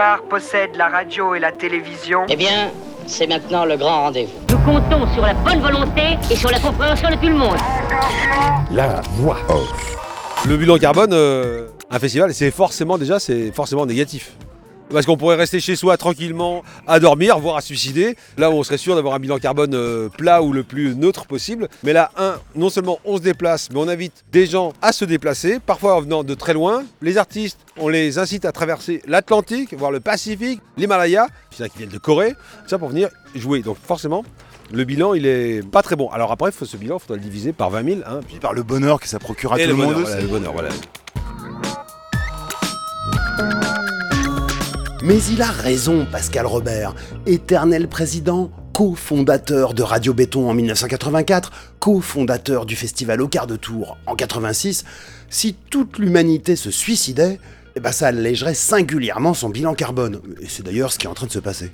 pouvoir possède la radio et la télévision. Eh bien, c'est maintenant le grand rendez-vous. Nous comptons sur la bonne volonté et sur la compréhension de tout le monde. La voix off. Le bilan carbone, euh, un festival, c'est forcément déjà, c'est forcément négatif. Parce qu'on pourrait rester chez soi tranquillement à dormir, voire à suicider. Là où on serait sûr d'avoir un bilan carbone euh, plat ou le plus neutre possible. Mais là, un, non seulement on se déplace, mais on invite des gens à se déplacer, parfois en venant de très loin. Les artistes, on les incite à traverser l'Atlantique, voire le Pacifique, l'Himalaya. En a qui viennent de Corée, ça pour venir jouer. Donc forcément, le bilan, il est pas très bon. Alors après, faut, ce bilan, il faudra le diviser par 20 000. Hein, par le bonheur que ça procure à et tout le le monde bonheur, aussi. voilà, le bonheur, voilà. Mais il a raison, Pascal Robert, éternel président, cofondateur de Radio Béton en 1984, cofondateur du festival au quart de tour en 86. Si toute l'humanité se suicidait, eh ben ça allégerait singulièrement son bilan carbone. Et c'est d'ailleurs ce qui est en train de se passer.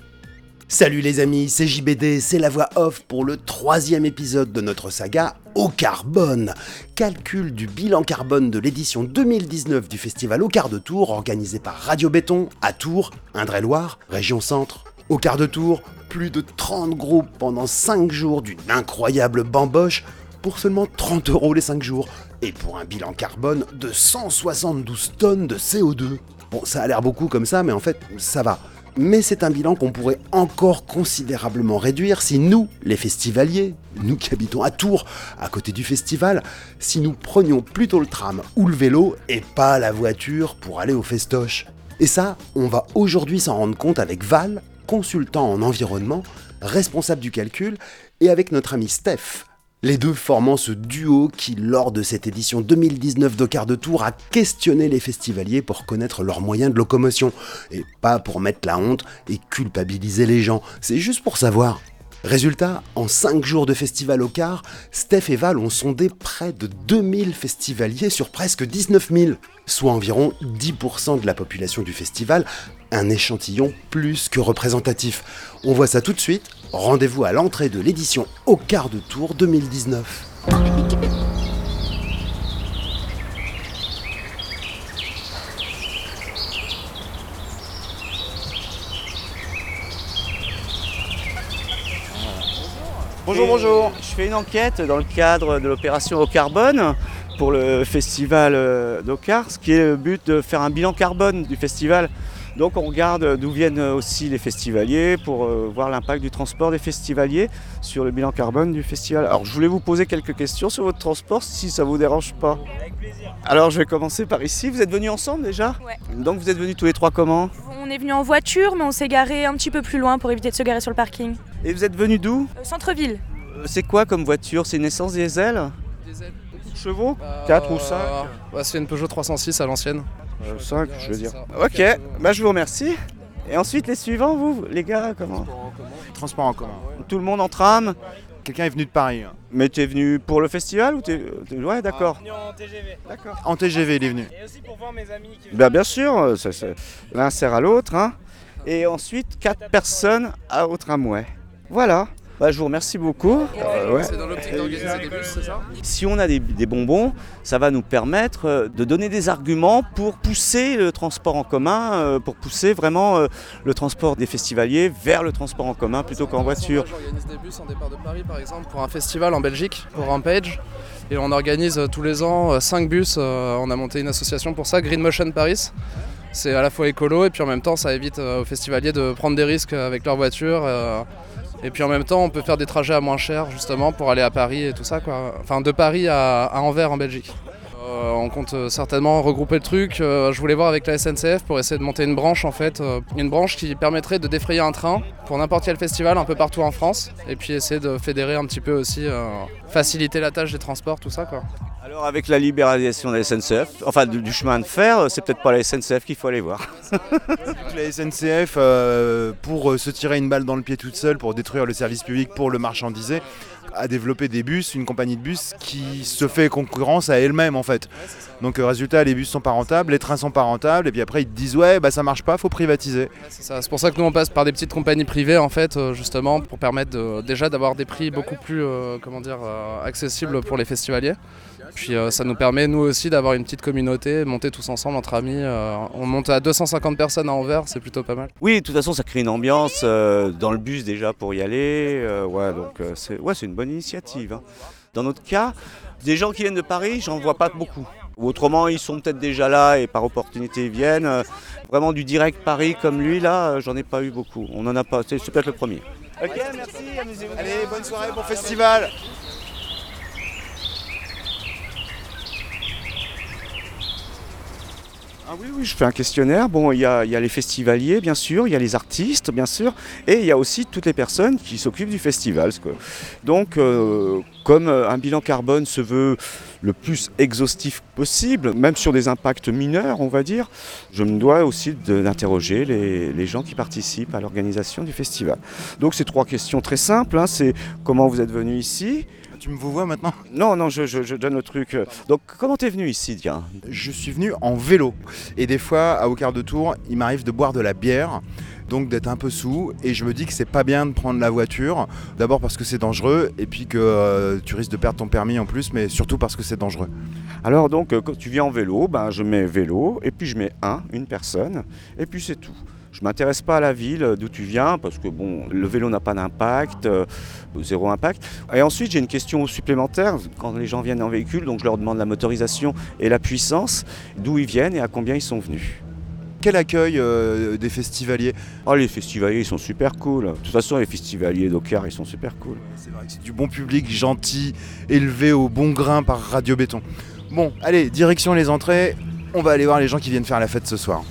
Salut les amis, c'est JBD, c'est la voix off pour le troisième épisode de notre saga Au Carbone. Calcul du bilan carbone de l'édition 2019 du festival Au Quart de Tour organisé par Radio Béton à Tours, Indre-et-Loire, région centre. Au Quart de Tour, plus de 30 groupes pendant 5 jours d'une incroyable bamboche pour seulement 30 euros les 5 jours et pour un bilan carbone de 172 tonnes de CO2. Bon, ça a l'air beaucoup comme ça, mais en fait, ça va. Mais c'est un bilan qu'on pourrait encore considérablement réduire si nous, les festivaliers, nous qui habitons à Tours, à côté du festival, si nous prenions plutôt le tram ou le vélo et pas la voiture pour aller au festoche. Et ça, on va aujourd'hui s'en rendre compte avec Val, consultant en environnement, responsable du calcul, et avec notre ami Steph, les deux formant ce duo qui, lors de cette édition 2019 d'Ocar de Tour, a questionné les festivaliers pour connaître leurs moyens de locomotion. Et pas pour mettre la honte et culpabiliser les gens, c'est juste pour savoir. Résultat, en 5 jours de festival au quart, Steph et Val ont sondé près de 2000 festivaliers sur presque 19 000, soit environ 10% de la population du festival, un échantillon plus que représentatif. On voit ça tout de suite, rendez-vous à l'entrée de l'édition au quart de tour 2019. Bonjour, bonjour. Je fais une enquête dans le cadre de l'opération au carbone pour le festival euh, d'Ocar, ce qui est le but de faire un bilan carbone du festival. Donc on regarde d'où viennent aussi les festivaliers pour euh, voir l'impact du transport des festivaliers sur le bilan carbone du festival. Alors je voulais vous poser quelques questions sur votre transport si ça vous dérange pas. Alors je vais commencer par ici. Vous êtes venus ensemble déjà? Ouais. Donc vous êtes venus tous les trois comment? On est venu en voiture, mais on s'est garé un petit peu plus loin pour éviter de se garer sur le parking. Et vous êtes venus d'où? Euh, Centre-ville. Euh, C'est quoi comme voiture? C'est une essence diesel? Diesel. Beaucoup de chevaux Euh, 4 ou 5 ouais, C'est une Peugeot 306 à l'ancienne. 5 je veux dire. ça. Ok, bah je vous remercie. Et ensuite les suivants, vous, les gars, comment Transport en commun. Tout le monde en tram Quelqu'un est venu de Paris. hein. Mais t'es venu pour le festival ou t'es... t'es- Ouais, d'accord. en TGV. D'accord. En TGV, il est venu. Et aussi pour voir mes amis qui Bah bien sûr, euh, ça, ça- l'un sert à l'autre. Hein. Et ensuite, 4 personnes à au tramway. Voilà. Bah, je vous remercie beaucoup. Euh, ouais. C'est dans l'optique d'organiser des bus, c'est ça? Si on a des, des bonbons, ça va nous permettre euh, de donner des arguments pour pousser le transport en commun, euh, pour pousser vraiment le transport des festivaliers vers le transport en commun plutôt qu'en voiture. J'organise des bus en départ de Paris par exemple pour un festival en Belgique, pour Rampage. Et on organise tous les ans 5 bus. On a monté une association pour ça, Green Motion Paris. C'est à la fois écolo et puis en même temps ça évite aux festivaliers de prendre des risques avec leur voiture. Et puis en même temps on peut faire des trajets à moins cher justement pour aller à Paris et tout ça quoi. Enfin de Paris à, Anvers en Belgique. Euh, on compte euh, certainement regrouper le truc. Euh, je voulais voir avec la SNCF pour essayer de monter une branche en fait, une branche qui permettrait de défrayer un train pour n'importe quel festival un peu partout en France et puis essayer de fédérer un petit peu aussi, faciliter la tâche des transports, tout ça quoi. Alors avec la libéralisation de la SNCF, enfin du, chemin de fer, c'est peut-être pas la SNCF qu'il faut aller voir. La SNCF, euh, pour euh, se tirer une balle dans le pied toute seule, pour détruire le service public, pour le marchandiser, a développé des bus, une compagnie de bus qui se fait concurrence à elle-même en fait. Donc euh, résultat, les bus sont pas rentables, les trains sont pas rentables, et puis après ils te disent ouais bah ça marche pas, faut privatiser. C'est pour ça que nous on passe par des petites compagnies privées en fait, justement pour permettre de- déjà d'avoir des prix beaucoup plus, euh, comment dire, euh, accessibles pour les festivaliers. Puis euh, ça nous permet nous aussi d'avoir une petite communauté, monter tous ensemble entre amis. euh, on monte à 250 personnes à Anvers, c'est plutôt pas mal. Oui, de toute façon, ça crée une ambiance euh, dans le bus déjà pour y aller. euh, ouais, donc euh, c'est ouais, c'est une bonne initiative. hein. Dans notre cas, des gens qui viennent de Paris, j'en vois pas beaucoup. Ou autrement, ils sont peut-être déjà là et par opportunité ils viennent. Vraiment du direct Paris comme lui, là, j'en ai pas eu beaucoup. On en a pas, c'est c'est peut-être le premier. Ok, merci, amusez-vous. Allez, bonne soirée, bon festival Ah oui, oui, je fais un questionnaire. Bon, il y a, il y a les festivaliers, bien sûr, il y a les artistes, bien sûr, et il y a aussi toutes les personnes qui s'occupent du festival. Donc, euh, comme euh, un bilan carbone se veut le plus exhaustif possible, même sur des impacts mineurs, on va dire, je me dois aussi d'interroger les, les gens qui participent à l'organisation du festival. Donc, c'est trois questions très simples. hein. C'est comment vous êtes venu ici Tu me vous vois maintenant Non, non, je, je- je donne le truc. Donc, comment t'es venu ici, tiens Je suis venu en vélo. Et des fois, à au quart de tour, il m'arrive de boire de la bière. Donc d'être un peu sous et je me dis que c'est pas bien de prendre la voiture. D'abord parce que c'est dangereux et puis que euh, tu risques de perdre ton permis en plus, mais surtout parce que c'est dangereux. Alors donc, euh, quand tu viens en vélo, ben, je mets vélo, et puis je mets un, une personne, et puis c'est tout. Je m'intéresse pas à la ville d'où tu viens, parce que bon, le vélo n'a pas d'impact, euh, zéro impact. Et ensuite, j'ai une question supplémentaire. Quand les gens viennent en véhicule, donc je leur demande la motorisation et la puissance, d'où ils viennent et à combien ils sont venus. Quel accueil euh, des festivaliers? Oh, les festivaliers, ils sont super cool. De toute façon, les festivaliers d'Ocar, ils sont super cool. C'est vrai que c'est du bon public, gentil, élevé au bon grain par Radio Béton. Bon, allez, direction les entrées. On va aller voir les gens qui viennent faire la fête ce soir.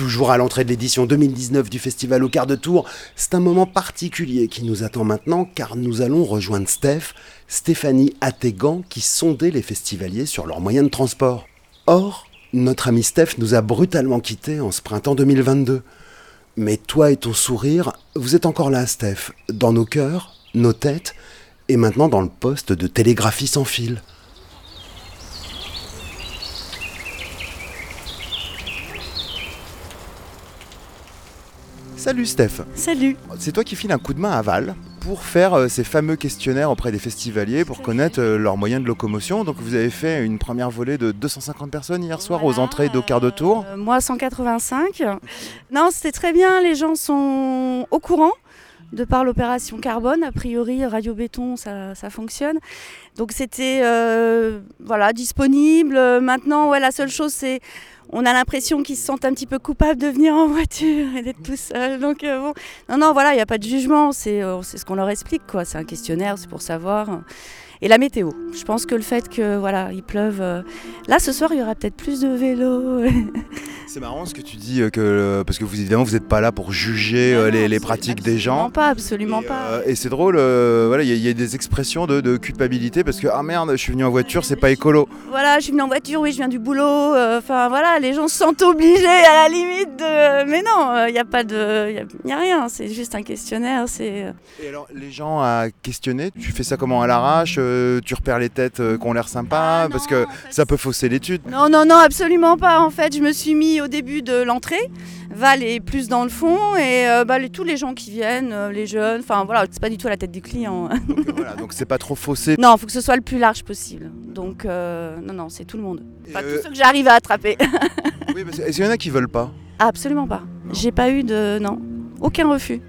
Toujours à l'entrée de l'édition 2019 du festival au quart de tour, c'est un moment particulier qui nous attend maintenant car nous allons rejoindre Steph, Stéphanie Attégan qui sondait les festivaliers sur leurs moyens de transport. Or, notre ami Steph nous a brutalement quittés en ce printemps 2022. Mais toi et ton sourire, vous êtes encore là Steph, dans nos cœurs, nos têtes et maintenant dans le poste de télégraphie sans fil. Salut Steph Salut C'est toi qui files un coup de main à Val pour faire euh, ces fameux questionnaires auprès des festivaliers pour connaître euh, leurs moyens de locomotion. Donc vous avez fait une première volée de 250 personnes hier soir aux entrées d'au quart de tour. euh, moi 185. Non, c'était très bien, les gens sont au courant de par l'opération carbone. A priori, Radio Béton, ça, ça fonctionne. Donc c'était euh, voilà, disponible. Maintenant, ouais, la seule chose, c'est on a l'impression qu'ils se sentent un petit peu coupables de venir en voiture et d'être tout seuls. Donc euh, bon, non, non, voilà, il n'y a pas de jugement. C'est euh, ce qu'on leur explique, quoi. C'est un questionnaire, c'est pour savoir. Et la météo. Je pense que le fait que voilà, il pleuve. euh, Là, ce soir, il y aura peut-être plus de vélos. C'est marrant ce que tu dis, euh, que, euh, parce que vous évidemment vous n'êtes pas là pour juger Non, les, pratiques des absolument gens. pas, absolument Et, pas. et c'est drôle, voilà, il y, a- il y a des expressions de, de culpabilité parce que ah merde, je suis venu en voiture, c'est pas écolo. Voilà, je suis venue en voiture, oui, je viens du boulot. Enfin, voilà, les gens se sentent obligés à la limite de. Mais non, il n'y a pas de. Il a, rien, c'est juste un questionnaire. C'est. Et alors les gens à questionner, tu fais ça comment à l'arrache euh, Tu repères les têtes euh, qui ont l'air sympas Ah, parce non, que en fait, ça peut fausser l'étude. Non, non, non, absolument pas. En fait, je me suis mis au début de l'entrée. Val est plus dans le fond et euh, bah, les- tous les gens qui viennent, les jeunes, enfin voilà, c'est pas du tout à la tête du client. Donc, voilà, donc c'est pas trop faussé. non, il faut que ce soit le plus large possible. Donc, euh, non, non, c'est tout le monde. Pas Euh, tous ceux que j'arrive à attraper. oui, parce qu'il y en a qui veulent pas? Absolument pas. J'ai pas eu de. Non, aucun refus.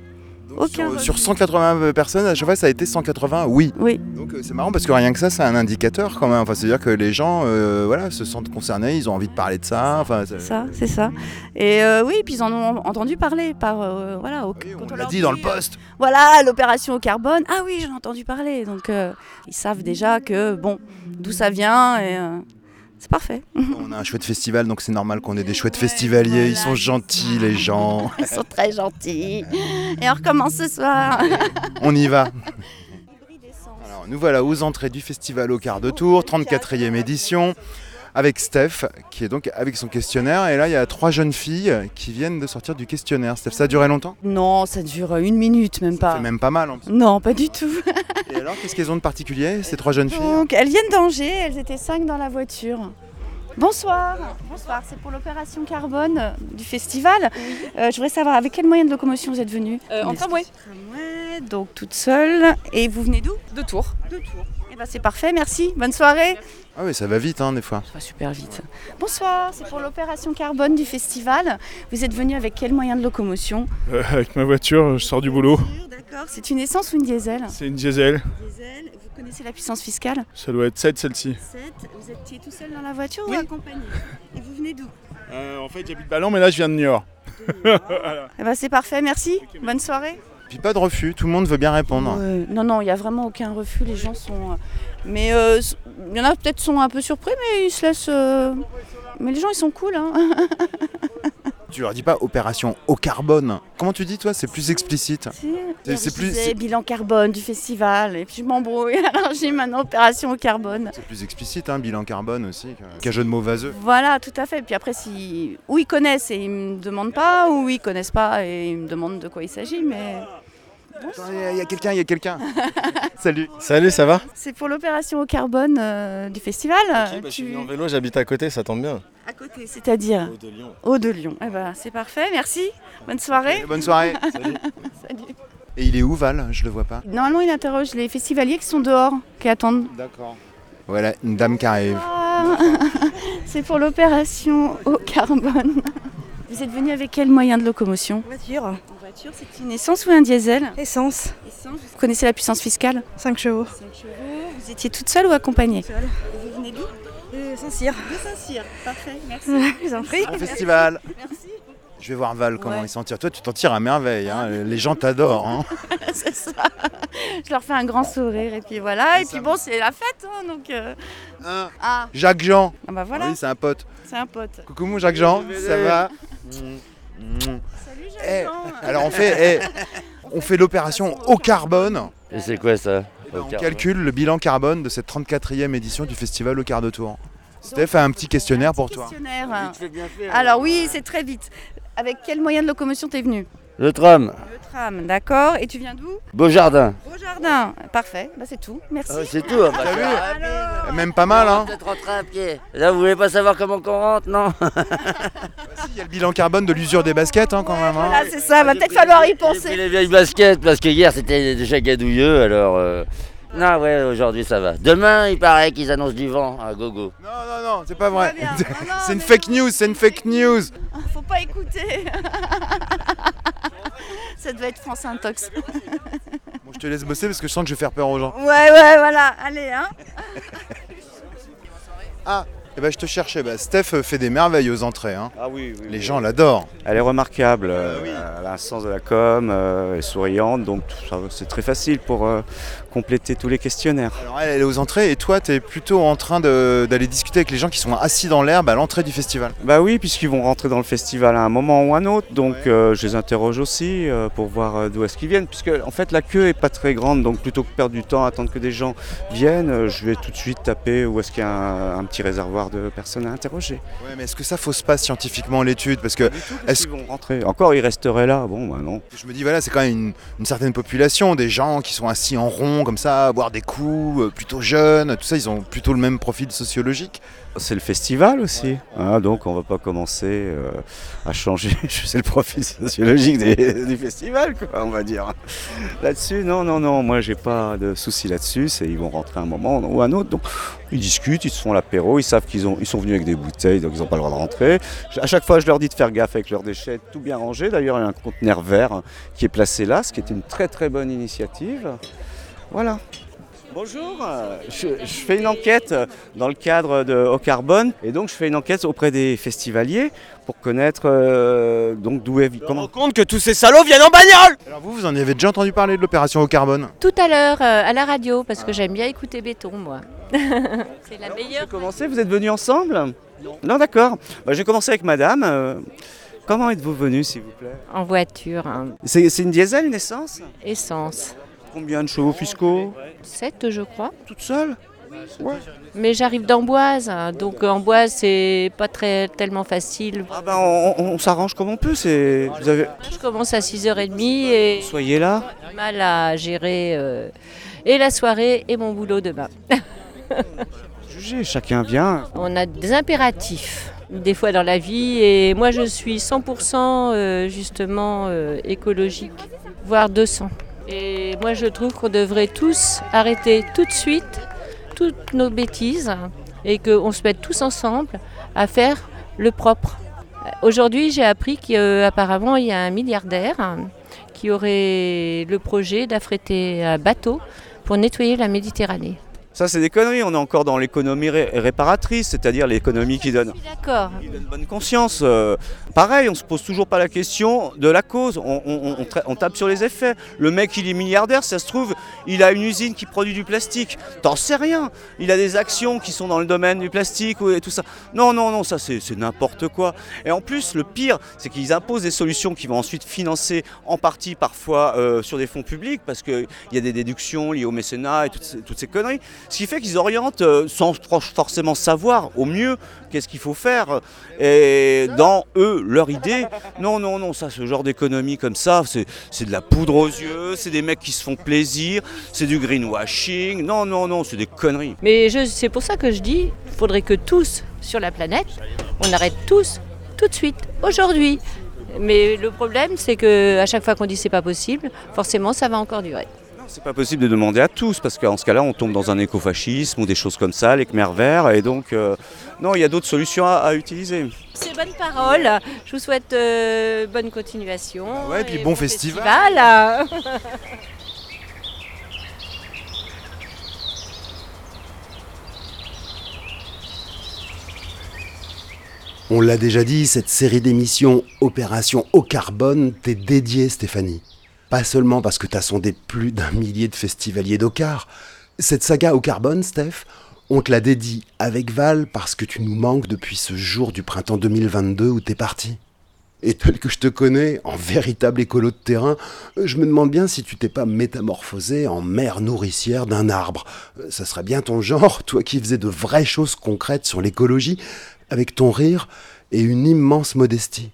Donc, Aucun sur, refus. sur 180 personnes, à chaque fois ça a été 180 oui. Oui. Donc euh, c'est marrant parce que rien que ça, c'est un indicateur quand même. Enfin, c'est-à-dire que les gens euh, voilà, se sentent concernés, ils ont envie de parler de ça. Enfin, ça- Ça, c'est ça. Et euh, oui, puis ils en ont entendu parler par. euh, voilà, au- Oui, on l'a dit dans le euh, poste. Voilà, l'opération au carbone. Ah oui, j'en ai entendu parler. Donc euh, ils savent déjà que, bon, d'où ça vient et euh, c'est parfait. On a un chouette festival, donc c'est normal qu'on ait des chouettes Ouais, festivaliers. Ils sont gentils, les gens. Ils sont très gentils. Et on recommence ce soir. On y va. Alors, nous voilà aux entrées du festival au quart de tour, 34e édition, avec Steph, qui est donc avec son questionnaire. Et là, il y a trois jeunes filles qui viennent de sortir du questionnaire. Steph, ça a duré longtemps? Non, ça dure une minute, même pas. C'est même pas mal. en plus. Non, pas du tout. Et alors, qu'est-ce qu'elles ont de particulier, ces trois jeunes filles? Donc, elles viennent d'Angers, elles étaient cinq dans la voiture. Bonsoir. Bonsoir, c'est pour l'opération carbone euh, du festival. Euh, je voudrais savoir avec quel moyen de locomotion vous êtes venu En tramway. Tramway, donc toute seule. Et vous venez d'où? De Tours. De Tours. Ben c'est parfait, merci. Bonne soirée. Ah oui, ça va vite hein, des fois. Ça va super vite. Bonsoir, c'est pour l'opération carbone du festival. Vous êtes venu avec quel moyen de locomotion? Euh, avec ma voiture, je sors du boulot. D'accord. C'est une essence ou une diesel? C'est une diesel. Diesel. Vous connaissez la puissance fiscale? Ça doit être 7 celle-ci. 7. Vous étiez tout seul dans la voiture Oui. ou accompagné? Et vous venez d'où? Euh, en fait, j'habite Ballon, mais là, je viens de Niort. Voilà. Eh ben c'est parfait, merci. Bonne soirée. Puis pas de refus, tout le monde veut bien répondre. Non, non, il n'y a vraiment aucun refus. Les gens sont. euh, Mais euh, il y en a peut-être sont un peu surpris, mais ils se laissent. euh, Mais les gens, ils sont cool. Hein. Tu leur dis pas opération au carbone. Comment tu dis toi C'est plus explicite. C'est- Hier, c'est plus- disais bilan carbone du festival, et puis je m'embrouille. Alors j'ai maintenant opération au carbone. C'est plus explicite, hein, bilan carbone aussi, qu'un jeu de mots vaseux. Voilà, tout à fait. Puis après, si ou ils connaissent et ils me demandent pas, ou ils connaissent pas et ils me demandent de quoi il s'agit, mais Il y a quelqu'un, il y a quelqu'un. Salut. Salut, ça va c'est pour l'opération au carbone euh, du festival. bah, Je suis venu en vélo, j'habite à côté, ça tombe bien. À côté, c'est-à-dire Haut de Lyon. Haut de Lyon. Eh ben, c'est parfait, merci. Bonne soirée. Bonne soirée. Salut. Salut. Et il est où Val? Je le vois pas. Normalement, il interroge les festivaliers qui sont dehors, qui attendent. D'accord. Voilà, une dame qui arrive. Ah, c'est pour l'opération au carbone. Vous êtes venu avec quel moyen de locomotion Voiture. En voiture, c'est une essence ou un diesel Essence. Essence. Vous connaissez la puissance fiscale 5 chevaux. 5 chevaux. Vous étiez toute seule ou accompagnée Seule. Vous venez d'où Euh, Saint-Cyr. De Saint-Cyr. Parfait, merci. Je vous en prie. Un festival. Merci. Je vais voir Val comment Ouais. il s'en tire. Toi, tu t'en tires à merveille. hein. Les gens t'adorent. hein. c'est ça. Je leur fais un grand sourire et puis voilà. Et puis bon, c'est la fête, hein, donc. euh, Ah, Jacques Jean. ah bah voilà, Oui, c'est un pote. c'est un pote. Coucou mon Jacques Jean, ça va? Salut Eh, Jean. Alors on fait, eh, on fait l'opération au carbone. Et c'est quoi ça Eh ben, on calcule le bilan carbone de cette 34e édition du festival au quart de tour. Steph a un petit questionnaire pour toi. Questionnaire. Alors oui, c'est très vite. Avec quel moyen de locomotion t'es venu? Le tram, Le tram, d'accord. Et tu viens d'où beau jardin. Au jardin. Parfait, bah, c'est tout. Merci. c'est tout. hein, bah, T'as vu Alors, Même pas mal, hein Peut-être rentrer à pied. Là, vous voulez pas savoir comment qu'on rentre, non Il y a le bilan carbone de l'usure des baskets, hein, quand même. hein. voilà, c'est ça, va peut-être falloir y pris penser. les vieilles baskets parce que hier c'était déjà gadouilleux, alors. euh, Non, ouais, aujourd'hui ça va. Demain, il paraît qu'ils annoncent du vent à gogo. Non, non, non, c'est pas vrai. C'est une fake news, c'est une fake news. Faut pas écouter. ça devait être France Intox. Bon, je te laisse bosser parce que je sens que je vais faire peur aux gens. Ouais, ouais, voilà. Allez, hein. Ah, eh ben, je te cherchais. Bah, Steph fait des merveilles aux entrées. hein. Ah oui, oui. Les gens l'adorent. Elle est remarquable, euh, elle a un sens de la com, euh, elle est souriante, donc tout ça, c'est très facile pour euh, compléter tous les questionnaires. Alors elle, elle est aux entrées et toi, tu es plutôt en train de- d'aller discuter avec les gens qui sont assis dans l'herbe à l'entrée du festival. Bah oui, puisqu'ils vont rentrer dans le festival à un moment ou un autre, donc euh, je les interroge aussi euh, pour voir euh, d'où est-ce qu'ils viennent, puisque en fait la queue est pas très grande, donc plutôt que perdre du temps à attendre que des gens viennent, euh, je vais tout de suite taper où est-ce qu'il y a un, un petit réservoir de personnes à interroger. Ouais, mais est-ce que ça fausse pas scientifiquement l'étude? Parce que est-ce Ils vont rentrer. Encore, ils resteraient là, bon bah non. je me dis, voilà, c'est quand même une, une certaine population, des gens qui sont assis en rond comme ça, à boire des coups, euh, plutôt jeunes, tout ça, ils ont plutôt le même profil sociologique. C'est le festival aussi, hein, donc on va pas commencer euh, à changer c'est le profil sociologique des- du festival, quoi, on va dire. Là-dessus, non, non, non, moi j'ai pas de souci là-dessus, c'est ils vont rentrer un moment ou un autre, donc ils discutent, ils se font l'apéro, ils savent qu'ils ont, ils sont venus avec des bouteilles, donc ils n'ont pas le droit de rentrer. À chaque fois, je leur dis de faire gaffe avec leurs déchets, tout bien rangé. D'ailleurs, il y a un conteneur vert hein, qui est placé là, ce qui est une très très bonne initiative. Voilà. Bonjour, je, je fais une enquête dans le cadre de Au Carbone et donc je fais une enquête auprès des festivaliers pour connaître euh, donc d'où est comment. compte que tous ces salauds viennent en bagnole Alors vous, vous en avez déjà entendu parler de l'opération au carbone? Tout à l'heure euh, à la radio parce que j'aime bien écouter Béton moi. C'est la meilleure. Commencé, vous êtes venus ensemble? Non, d'accord. Bah, J'ai commencé avec madame. euh, comment êtes-vous venu s'il vous plaît? En voiture, hein. C'est c'est une diesel, une essence? Essence. Combien de chevaux fiscaux 7 je crois. Toute seule Mais j'arrive d'Amboise, hein, donc Amboise c'est pas très tellement facile. Ah ben on, s'arrange comme on peut. C'est vous avez Je commence à 6h30 et soyez là. j'ai du mal à gérer euh, et la soirée et mon boulot demain. juger, chacun vient. On a des impératifs des fois dans la vie et moi je suis 100% euh, justement euh, écologique, voire 200. Et moi je trouve qu'on devrait tous arrêter tout de suite toutes nos bêtises et qu'on se mette tous ensemble à faire le propre. Aujourd'hui j'ai appris qu'apparemment il y a un milliardaire qui aurait le projet d'affréter un bateau pour nettoyer la Méditerranée. Ça, c'est des conneries. On est encore dans l'économie réparatrice, c'est-à-dire l'économie qui donne, D'accord. qui donne bonne conscience. Euh, pareil, on se pose toujours pas la question de la cause. On, on- on tra- on tape sur les effets. Le mec, il est milliardaire, ça se trouve, il a une usine qui produit du plastique. T'en sais rien. Il a des actions qui sont dans le domaine du plastique et tout ça. Non, non, non, ça, c'est c'est n'importe quoi. Et en plus, le pire, c'est qu'ils imposent des solutions qui vont ensuite financer en partie, parfois, euh, sur des fonds publics, parce qu'il y a des déductions liées au mécénat et toutes ces, toutes ces conneries. Ce qui fait qu'ils orientent euh, sans for- forcément savoir au mieux qu'est-ce qu'il faut faire. Et dans eux, leur idée, non, non, non, ça, ce genre d'économie comme ça, c'est de la poudre aux yeux, c'est des mecs qui se font plaisir, c'est du greenwashing. Non, non, non, c'est des conneries. Mais c'est pour ça que je dis, il faudrait que tous sur la planète, on arrête tous tout de suite, aujourd'hui. Mais le problème, c'est que à chaque fois qu'on dit c'est pas possible, forcément ça va encore durer. C'est pas possible de demander à tous, parce qu'en ce cas-là, on tombe dans un écofascisme ou des choses comme ça, les Khmer verts, et donc, euh, non, il y a d'autres solutions à, à utiliser. C'est bonne parole. Je vous souhaite euh, bonne continuation. ouais, et puis et bon festival. festival. On l'a déjà dit, cette série d'émissions Opération Au Carbone t'est dédiée, Stéphanie. Pas seulement parce que t'as sondé plus d'un millier de festivaliers d'Ocar. Cette saga Au Carbone, Steph, on te la dédie avec Val parce que tu nous manques depuis ce jour du printemps 2022 où t'es parti. Et tel que je te connais, en véritable écolo de terrain, je me demande bien si tu t'es pas métamorphosé en mère nourricière d'un arbre. Ça serait bien ton genre, toi qui faisais de vraies choses concrètes sur l'écologie, avec ton rire et une immense modestie.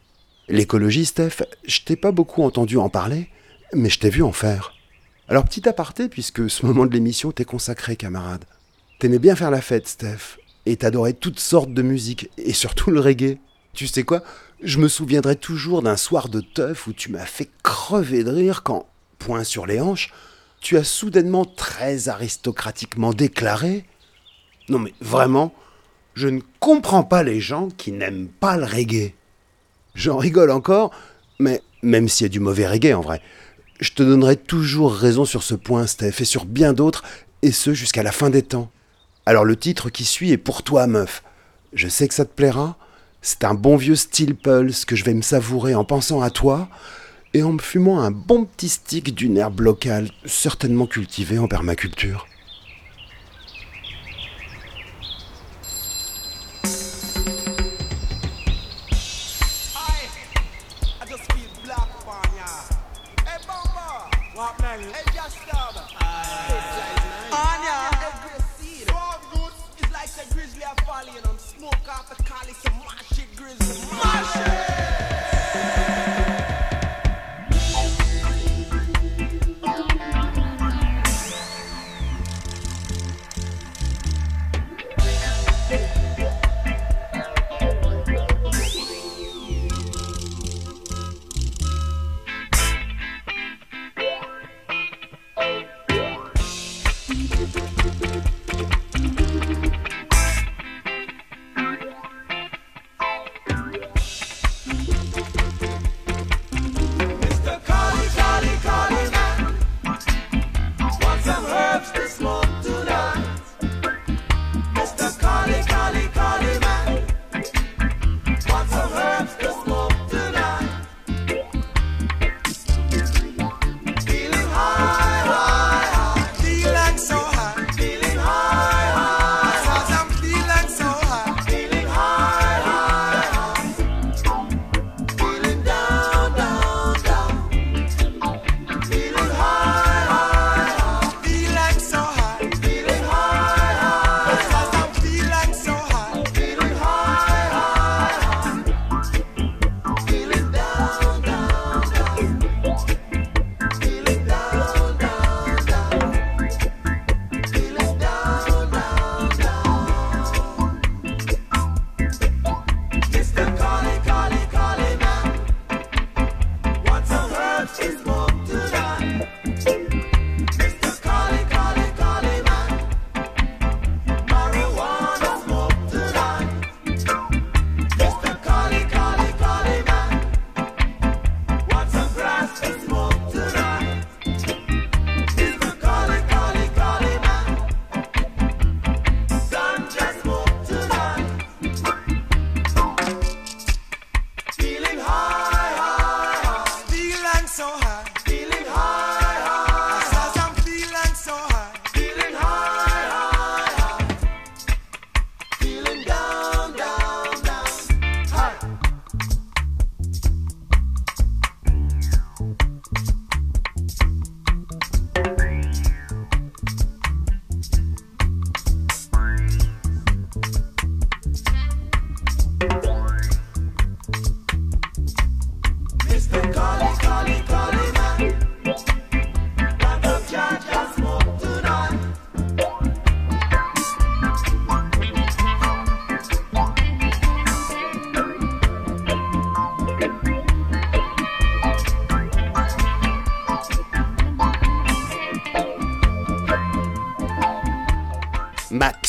L'écologie, Steph, je t'ai pas beaucoup entendu en parler, mais je t'ai vu en faire. Alors petit aparté, puisque ce moment de l'émission t'est consacré, camarade. T'aimais bien faire la fête, Steph, et t'adorais toutes sortes de musique, et surtout le reggae. Tu sais quoi? Je me souviendrai toujours d'un soir de teuf où tu m'as fait crever de rire quand, point sur les hanches, tu as soudainement très aristocratiquement déclaré Non mais vraiment, je ne comprends pas les gens qui n'aiment pas le reggae. J'en rigole encore, mais même s'il y a du mauvais reggae en vrai, je te donnerai toujours raison sur ce point, Steph, et sur bien d'autres, et ce jusqu'à la fin des temps. Alors le titre qui suit est pour toi, meuf. Je sais que ça te plaira. C'est un bon vieux style pulse que je vais me savourer en pensant à toi et en me fumant un bon petit stick d'une herbe locale, certainement cultivée en permaculture.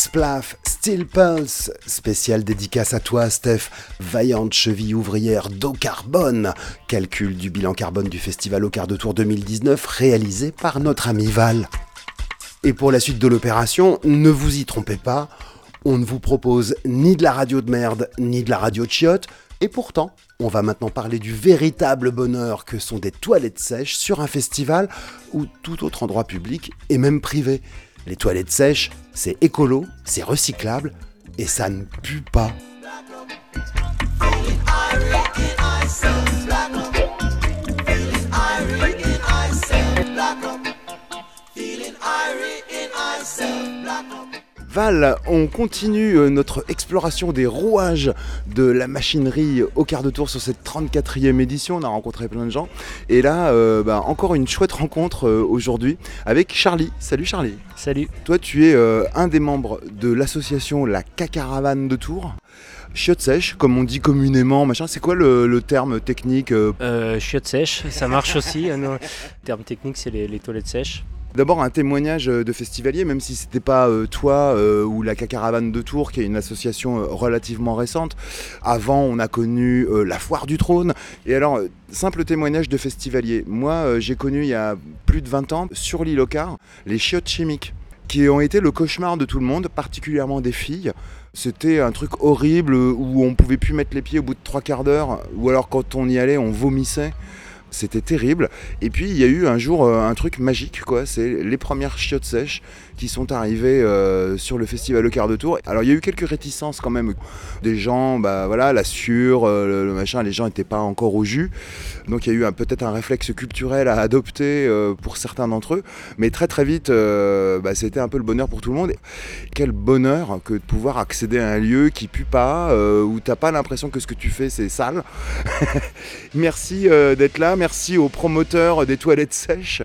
Max Plaff, Steel Pulse, spécial dédicace à toi Steph, vaillante cheville ouvrière d'eau carbone, calcul du bilan carbone du festival au quart de tour 2019 réalisé par notre ami Val. Et pour la suite de l'opération, ne vous y trompez pas, on ne vous propose ni de la radio de merde, ni de la radio de chiotte, et pourtant, on va maintenant parler du véritable bonheur que sont des toilettes sèches sur un festival ou tout autre endroit public et même privé. Les toilettes sèches, c'est écolo, c'est recyclable et ça ne pue pas. Val, on continue euh, notre exploration des rouages de la machinerie au quart de tour sur cette 34e édition. On a rencontré plein de gens. Et là, euh, bah, encore une chouette rencontre euh, aujourd'hui avec Charlie. Salut Charlie. Salut. Toi, tu es euh, un des membres de l'association La Cacaravane de Tours. Chiotte sèche, comme on dit communément, machin. C'est quoi le, le terme technique euh chiottes sèches, ça marche aussi. Le terme technique, c'est les, les toilettes sèches. D'abord un témoignage euh, de festivalier, même si c'était pas euh, toi euh, ou la Cacaravane de Tours, qui est une association relativement récente. Avant, on a connu la Foire du Trône. Et alors, simple témoignage de festivalier. Moi, j'ai connu il y a plus de 20 ans, sur l'île au Car, les chiottes chimiques, qui ont été le cauchemar de tout le monde, particulièrement des filles. C'était un truc horrible où on pouvait plus mettre les pieds au bout de trois quarts d'heure, ou alors quand on y allait, on vomissait. C'était terrible. Et puis il y a eu un jour euh, un truc magique, quoi. C'est les premières chiottes sèches qui sont arrivées euh, sur le festival Le Quart de Tour. Alors il y a eu quelques réticences quand même. Des gens, bah voilà, la sueur, euh, le, machin, les gens n'étaient pas encore au jus. Donc il y a eu peut-être un réflexe culturel à adopter euh, pour certains d'entre eux. Mais très très vite, euh, bah, c'était un peu le bonheur pour tout le monde. Quel bonheur que de pouvoir accéder à un lieu qui pue pas, où t'as pas l'impression que ce que tu fais c'est sale. merci d'être là, merci aux promoteurs des toilettes sèches,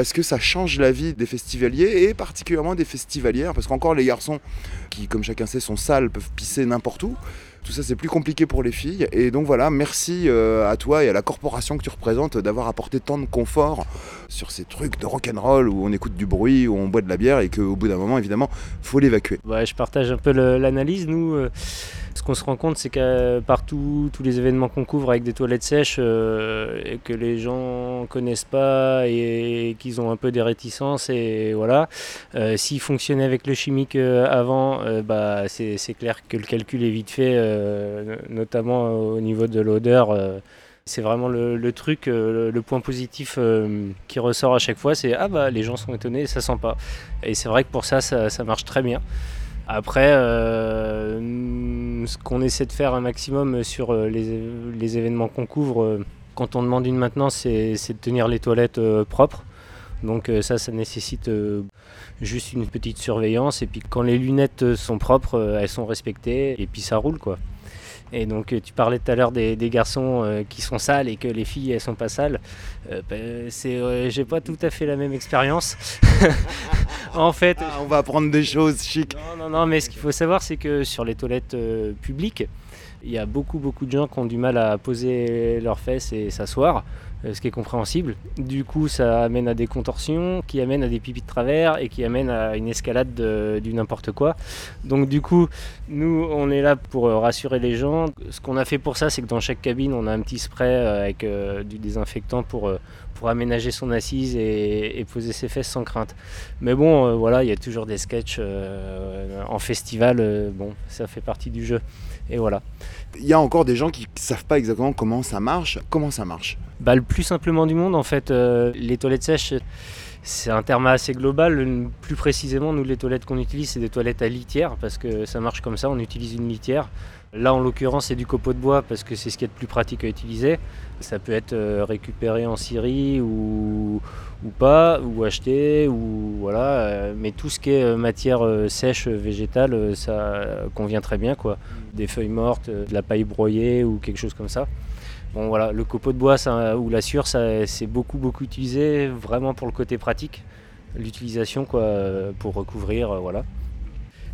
parce que ça change la vie des festivaliers et particulièrement des festivalières, parce qu'encore les garçons, qui comme chacun sait sont sales, peuvent pisser n'importe où. Tout ça c'est plus compliqué pour les filles. Et donc voilà, merci euh, à toi et à la corporation que tu représentes d'avoir apporté tant de confort sur ces trucs de rock'n'roll où on écoute du bruit, où on boit de la bière et qu'au bout d'un moment évidemment, faut l'évacuer. Ouais, je partage un peu l'analyse. Nous, euh, ce qu'on se rend compte, c'est que partout, tous les événements qu'on couvre avec des toilettes sèches euh, et que les gens connaissent pas et qu'ils ont un peu des réticences, et voilà. Euh, S'ils fonctionnaient avec le chimique euh, avant, euh, bah, c'est clair que le calcul est vite fait, euh, notamment au niveau de l'odeur. euh, c'est vraiment le, truc, euh, le, point positif euh, qui ressort à chaque fois, c'est ah bah les gens sont étonnés, ça sent pas. Et c'est vrai que pour ça, ça, marche très bien. Après, euh, ce qu'on essaie de faire un maximum sur euh, les, événements qu'on couvre, euh, quand on demande une maintenance, c'est de tenir les toilettes euh, propres. Donc ça, ça nécessite juste une petite surveillance. Et puis quand les lunettes sont propres, elles sont respectées et puis ça roule quoi. Et donc euh, tu parlais tout à l'heure des, des garçons euh, qui sont sales et que les filles elles sont pas sales. Euh, ben, c'est, euh, j'ai pas tout à fait la même expérience. en fait, on va apprendre des choses chic. Non, non, non, mais ce qu'il faut savoir, c'est que sur les toilettes publiques, il y a beaucoup, beaucoup de gens qui ont du mal à poser leurs fesses et s'asseoir, ce qui est compréhensible. Du coup, ça amène à des contorsions, qui amènent à des pipis de travers et qui amènent à une escalade de- du n'importe quoi. Donc, du coup, nous, on est là pour euh, rassurer les gens. Ce qu'on a fait pour ça, c'est que dans chaque cabine, on a un petit spray euh, avec euh, du désinfectant pour, euh, pour aménager son assise et, poser ses fesses sans crainte. Mais bon, euh, voilà, il y a toujours des sketchs euh, en festival. euh, bon, ça fait partie du jeu. Et voilà. Il y a encore des gens qui savent pas exactement comment ça marche. Comment ça marche Bah, le plus simplement du monde, en fait, euh, les toilettes sèches, c'est un terme assez global. Plus précisément, nous, les toilettes qu'on utilise, c'est des toilettes à litière, parce que ça marche comme ça, on utilise une litière. Là, en l'occurrence, c'est du copeau de bois, parce que c'est ce qui est le plus pratique à utiliser. Ça peut être euh, récupéré en Syrie ou, ou pas, ou acheté, ou voilà. euh, mais tout ce qui est euh, matière sèche, végétale, ça convient très bien, quoi. Des feuilles mortes, de la paille broyée ou quelque chose comme ça. Bon voilà, le copeau de bois ça, ou la sciure, ça, c'est beaucoup beaucoup utilisé vraiment pour le côté pratique, l'utilisation quoi, pour recouvrir, voilà.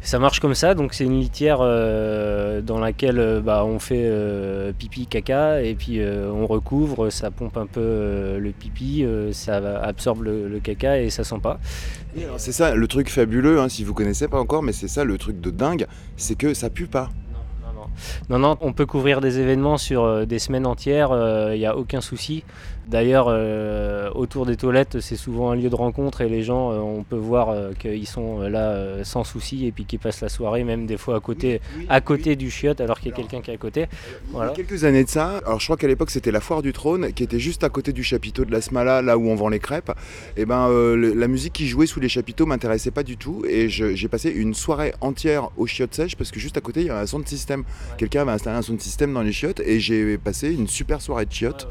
Ça marche comme ça, donc c'est une litière euh, dans laquelle euh, bah, on fait euh, pipi, caca, et puis on recouvre, ça pompe un peu le pipi, ça absorbe le, le caca et ça sent pas. C'est ça le truc fabuleux, hein, si vous connaissez pas encore, mais c'est ça le truc de dingue, c'est que ça pue pas. Non, non, on peut couvrir des événements sur des semaines entières, il n'y a aucun souci. D'ailleurs, euh, autour des toilettes, c'est souvent un lieu de rencontre et les gens, euh, on peut voir euh, qu'ils sont là sans souci et puis qu'ils passent la soirée, même des fois à côté, à côté du chiotte, alors qu'il y a quelqu'un qui est à côté. Voilà. Il y a quelques années de ça, alors je crois qu'à l'époque c'était la foire du trône qui était juste à côté du chapiteau de la Smala, là où on vend les crêpes. Et ben euh, le- la musique qui jouait sous les chapiteaux m'intéressait pas du tout et j'ai passé une soirée entière au chiottes sèche parce que juste à côté il y avait un sound system. Quelqu'un avait installé un sound system dans les chiottes et j'ai passé une super soirée de chiottes.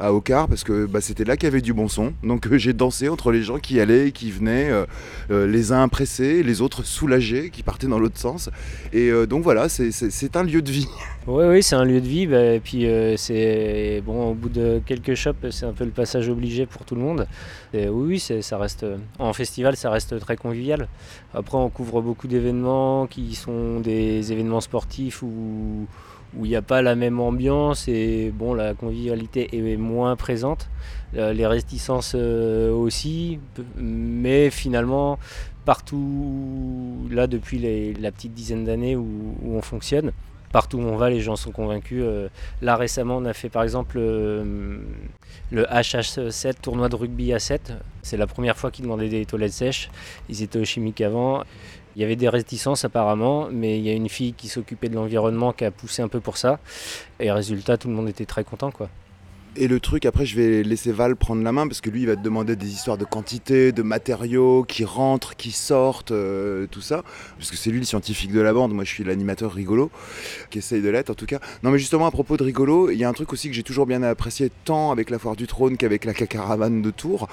À Ocar parce que bah, c'était là qu'il y avait du bon son. Donc euh, j'ai dansé entre les gens qui allaient et qui venaient, euh, euh, les uns pressés, les autres soulagés, qui partaient dans l'autre sens. Et donc voilà, c'est- un lieu de vie. Oui, oui, c'est un lieu de vie. bah, et puis, c'est bon, au bout de quelques shops, c'est un peu le passage obligé pour tout le monde. Et oui, oui, ça reste en festival, ça reste très convivial. Après, on couvre beaucoup d'événements qui sont des événements sportifs où où il n'y a pas la même ambiance et bon, la convivialité est moins présente. Euh, les réticences euh, aussi, mais finalement, partout là depuis la petite dizaine d'années où on fonctionne, partout où on va, les gens sont convaincus. Euh, là récemment, on a fait par exemple euh, le HH7 tournoi de rugby à 7. C'est la première fois qu'ils demandaient des toilettes sèches. Ils étaient au chimique avant. Il y avait des réticences apparemment, mais il y a une fille qui s'occupait de l'environnement qui a poussé un peu pour ça. Et résultat, tout le monde était très content quoi. Et le truc, après, je vais laisser Val prendre la main parce que lui, il va te demander des histoires de quantité, de matériaux qui rentrent, qui sortent, euh, tout ça. Parce que c'est lui le scientifique de la bande. Moi, je suis l'animateur rigolo, qui essaye de l'être en tout cas. Non, mais justement, à propos de rigolo, il y a un truc aussi que j'ai toujours bien apprécié, tant avec la foire du trône qu'avec la cacaravane de Tours.